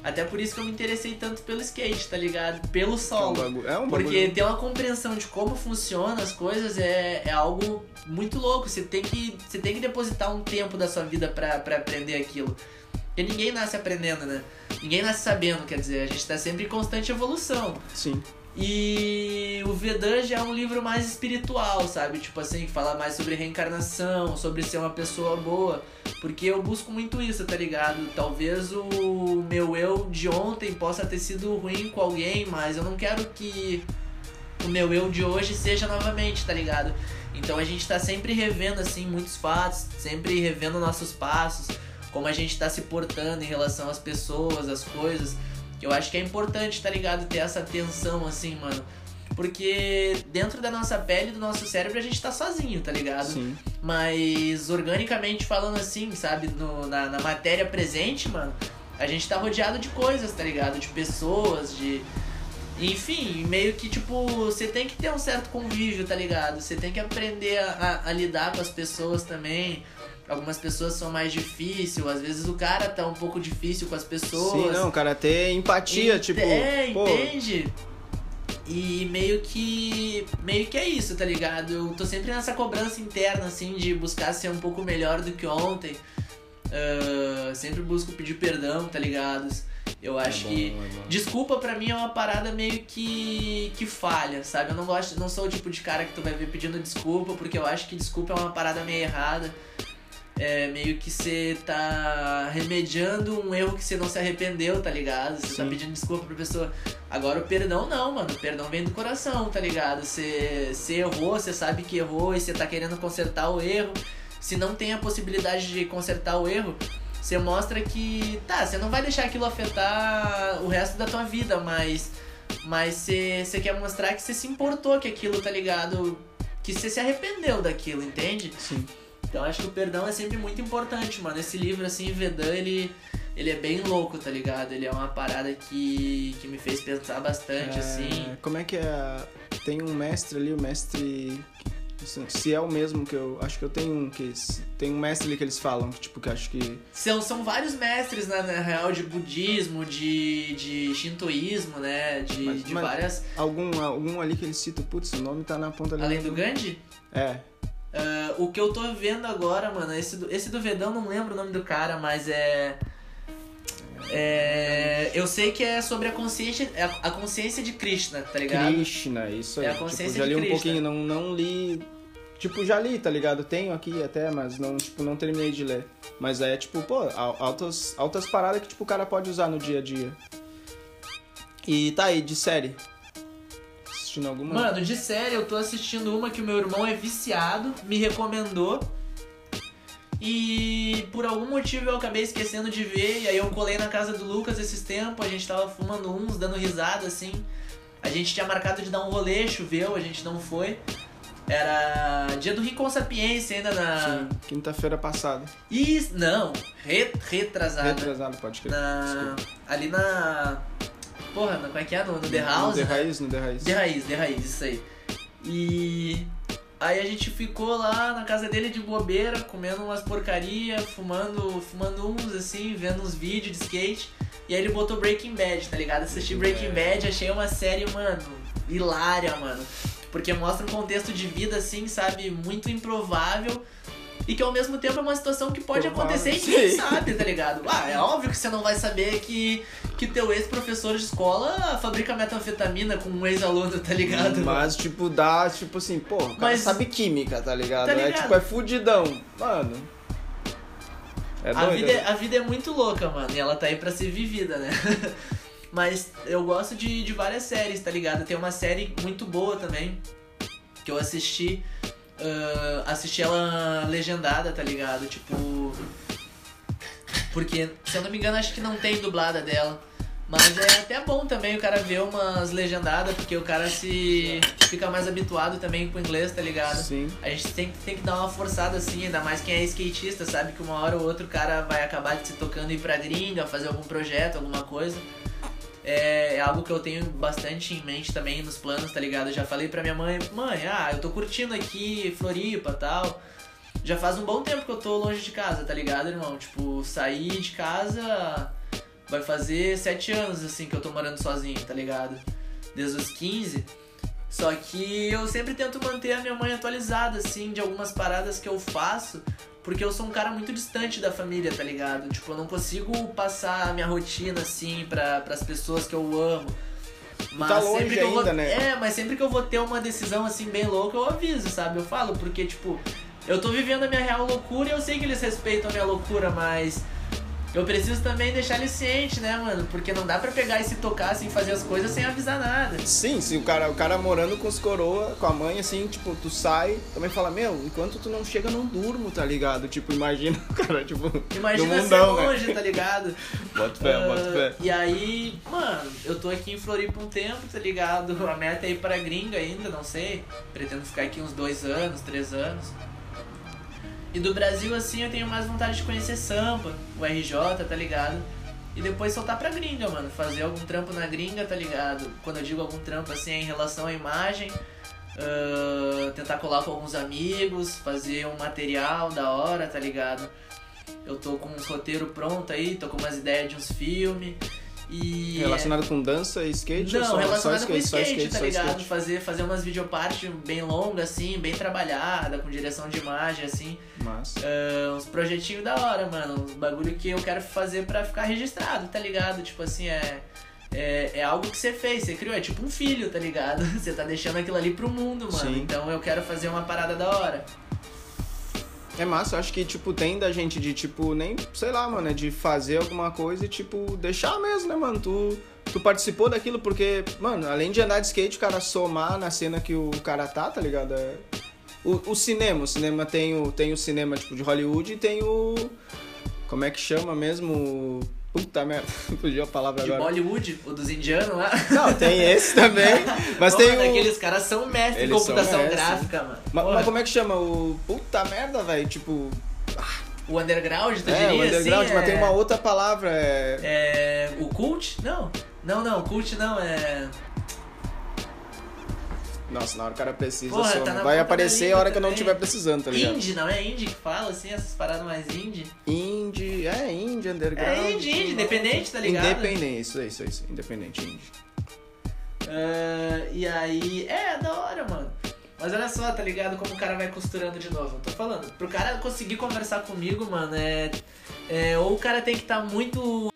Até por isso que eu me interessei tanto pelo skate, tá ligado? Pelo É um solo. bagulho. É um Porque bagulho. ter uma compreensão de como funcionam as coisas é, é algo muito louco. Você tem, que, você tem que depositar um tempo da sua vida pra aprender aquilo. Porque ninguém nasce aprendendo, né? Ninguém nasce sabendo, quer dizer, a gente tá sempre em constante evolução. Sim. E o Vedan já é um livro mais espiritual, sabe? Tipo assim, fala mais sobre reencarnação, sobre ser uma pessoa boa. Porque eu busco muito isso, tá ligado? Talvez o meu eu de ontem possa ter sido ruim com alguém, mas eu não quero que o meu eu de hoje seja novamente, tá ligado? Então a gente tá sempre revendo, assim, muitos fatos, sempre revendo nossos passos, como a gente tá se portando em relação às pessoas, às coisas. Eu acho que é importante, tá ligado? Ter essa atenção, assim, mano. Porque dentro da nossa pele, do nosso cérebro, a gente tá sozinho, tá ligado? Sim. Mas organicamente falando assim, sabe? No, na, na matéria presente, mano, a gente tá rodeado de coisas, tá ligado? De pessoas, de. Enfim, meio que tipo, você tem que ter um certo convívio, tá ligado? Você tem que aprender a, a, a lidar com as pessoas também. Algumas pessoas são mais difíceis, às vezes o cara tá um pouco difícil com as pessoas. Sim, não, cara, ter empatia, Ente- tipo. É, pô, entende? E meio que. Meio que é isso, tá ligado? Eu tô sempre nessa cobrança interna, assim, de buscar ser um pouco melhor do que ontem. Ah, sempre busco pedir perdão, tá ligado? Eu acho bom, que. é. Desculpa pra mim é uma parada meio que. que falha, sabe? Eu não gosto, não sou o tipo de cara que tu vai ver pedindo desculpa, porque eu acho que desculpa é uma parada meio errada. É meio que você tá remediando um erro que você não se arrependeu, tá ligado? Você tá pedindo desculpa pra pessoa. Agora o perdão não, mano. O perdão vem do coração, tá ligado? Você, você errou, você sabe que errou e você tá querendo consertar o erro. Se não tem a possibilidade de consertar o erro, você mostra que, tá, você não vai deixar aquilo afetar o resto da tua vida, mas mas você, quer mostrar que você se importou com aquilo, tá ligado? Que você se arrependeu daquilo, entende? Sim. Então acho que o perdão é sempre muito importante, mano. Esse livro, assim, Vedan, ele, ele é bem louco, tá ligado? Ele é uma parada que, que me fez pensar bastante, É, assim. Como é que é? Tem um mestre ali, o mestre. Se é o mesmo que eu. Acho que eu tenho um que. Tem um mestre ali que eles falam, que, tipo, que acho que. São, são vários mestres, né, na real, de budismo, de, de shintoísmo, né? De, Mas- de mas- várias. Algum, algum ali que eles citam, putz, o nome tá na ponta da Além do Gandhi? É. Ah, o que eu tô vendo agora, mano, esse do, esse do Vedão, não lembro o nome do cara, mas é. É. Eu sei que é sobre a consciência, a, a consciência de Krishna, tá ligado? Krishna, isso aí. É a tipo, consciência já de li um Krishna. pouquinho, não, não li. Tipo, já li, tá ligado? Tenho aqui até, mas não, tipo, não terminei de ler. Mas é tipo, pô, al- altas, altas paradas que tipo, o cara pode usar no dia a dia. E tá aí, de série. Assistindo alguma? Mano, de série, eu tô assistindo uma que o meu irmão é viciado, me recomendou. E por algum motivo eu acabei esquecendo de ver. E aí eu colei na casa do Lucas esses tempos, a gente tava fumando uns, dando risada assim. A gente tinha marcado de dar um rolê, choveu, a gente não foi. Era dia do Rincon Sapiência ainda na. Quinta-feira passada. Isso, não, re, retrasada. Retrasado, pode crer. Na, ali na. Porra, como é que é? No, no The House? No The? Raiz, no The Raiz. De raiz, de raiz, isso aí. E aí a gente ficou lá na casa dele de bobeira, comendo umas porcaria, fumando, fumando uns assim, vendo uns vídeos de skate. E aí ele botou Breaking Bad, tá ligado? Assisti Breaking Bad, achei uma série, mano, hilária, mano. Porque mostra um contexto de vida assim, sabe, muito improvável. E que ao mesmo tempo é uma situação que pode Provável, acontecer e ninguém sabe, tá ligado? Ah, é óbvio que você não vai saber que, que teu ex-professor de escola fabrica metanfetamina com um ex-aluno, tá ligado? Mas, tipo, dá, tipo assim, pô, o cara Mas- sabe química, tá ligado? Tá É ligado? tipo, é fudidão. Mano. É a, doido. vida, é- a vida é muito louca, mano, e ela tá aí pra ser vivida, né? Mas eu gosto de, de várias séries, tá ligado? Tem uma série muito boa também, que eu assisti. ah, assisti ela legendada, tá ligado? Tipo. Porque, se eu não me engano, acho que não tem dublada dela. Mas é até bom também o cara ver umas legendadas, porque o cara se fica mais habituado também com o inglês, tá ligado? Sim. A gente tem, tem que dar uma forçada assim, ainda mais quem é skatista, sabe que uma hora ou outra o cara vai acabar se tocando ir pra gringa, fazer algum projeto, alguma coisa. É, é algo que eu tenho bastante em mente também nos planos, tá ligado? Eu já falei pra minha mãe, mãe, ah, eu tô curtindo aqui Floripa e tal. Já faz um bom tempo que eu tô longe de casa, tá ligado, irmão? Tipo, sair de casa vai fazer sete anos, assim, que eu tô morando sozinho, tá ligado? Desde os 15. Só que eu sempre tento manter a minha mãe atualizada, assim, de algumas paradas que eu faço, porque eu sou um cara muito distante da família, tá ligado? Tipo, eu não consigo passar a minha rotina, assim, pra, pras pessoas que eu amo. Mas tá longe sempre que eu vou, né? É, mas sempre que eu vou ter uma decisão, assim, bem louca, eu aviso, sabe? Eu falo, porque, tipo, eu tô vivendo a minha real loucura e eu sei que eles respeitam a minha loucura, mas eu preciso também deixar ele ciente, né, mano? Porque não dá pra pegar e se tocar, assim, fazer as coisas sem avisar nada. Sim, se o cara, o cara morando com os coroa, com a mãe, assim, tipo, tu sai, também fala, meu, enquanto tu não chega, não durmo, tá ligado? Tipo, imagina o cara, tipo, Imagina do mundão, ser né? longe, tá ligado? Bota fé, Ah, bota fé. E aí, mano, eu tô aqui em Floripa um tempo, tá ligado? A meta é ir pra gringa ainda, não sei. Pretendo ficar aqui uns dois anos, três anos. E do Brasil, assim, eu tenho mais vontade de conhecer Sampa, o RJ, tá ligado? E depois soltar pra gringa, mano. Fazer algum trampo na gringa, tá ligado? Quando eu digo algum trampo, assim, é em relação à imagem. ah, tentar colar com alguns amigos, fazer um material da hora, tá ligado? Eu tô com uns roteiros pronto aí, tô com umas ideias de uns filmes. E. Relacionado com dança e skate? Não, só, relacionado só com skate, skate, tá só ligado? skate? Fazer, fazer umas videopartes bem longas, assim, bem trabalhada, com direção de imagem, assim. Mas, Ah, uns projetinhos da hora, mano. Uns bagulho que eu quero fazer pra ficar registrado, tá ligado? Tipo assim, é. É, é algo que você fez, você criou, é tipo um filho, tá ligado? Você tá deixando aquilo ali pro mundo, mano. Sim. Então eu quero fazer uma parada da hora. É massa, eu acho que, tipo, tem da gente de, tipo, nem, sei lá, mano, é de fazer alguma coisa e, tipo, deixar mesmo, né, mano? Tu, tu participou daquilo porque, mano, além de andar de skate, o cara somar na cena que o cara tá, tá ligado? É... O, o cinema, o cinema tem o, tem o cinema, tipo, de Hollywood e tem o... Como é que chama mesmo? Puta merda, fugiu a palavra De agora. Bollywood, o dos indianos lá. Não, tem esse também, mas Pô, tem o... Aqueles caras são mestres em computação mestres. gráfica, mano. Mas, Porra, mas como é que chama? O... Puta merda, velho, tipo... O underground, tu É, diria o underground, assim? mas é... tem uma outra palavra, é... É. O cult? Não. Não, não, cult não, é. Nossa, na hora que o cara precisa, Porra, tá vai aparecer a hora que eu não estiver precisando, tá ligado? Indie, não é indie que fala, assim, essas paradas mais indie? Indie, é indie, underground. É indie, indie, independente, tá ligado? Independente, isso aí, isso aí, isso aí, independente, indie. Ah, e aí. É, da hora, mano. Mas olha só, tá ligado? Como o cara vai costurando de novo. Eu tô falando. Pro cara conseguir conversar comigo, mano, é. é ou o cara tem que estar muito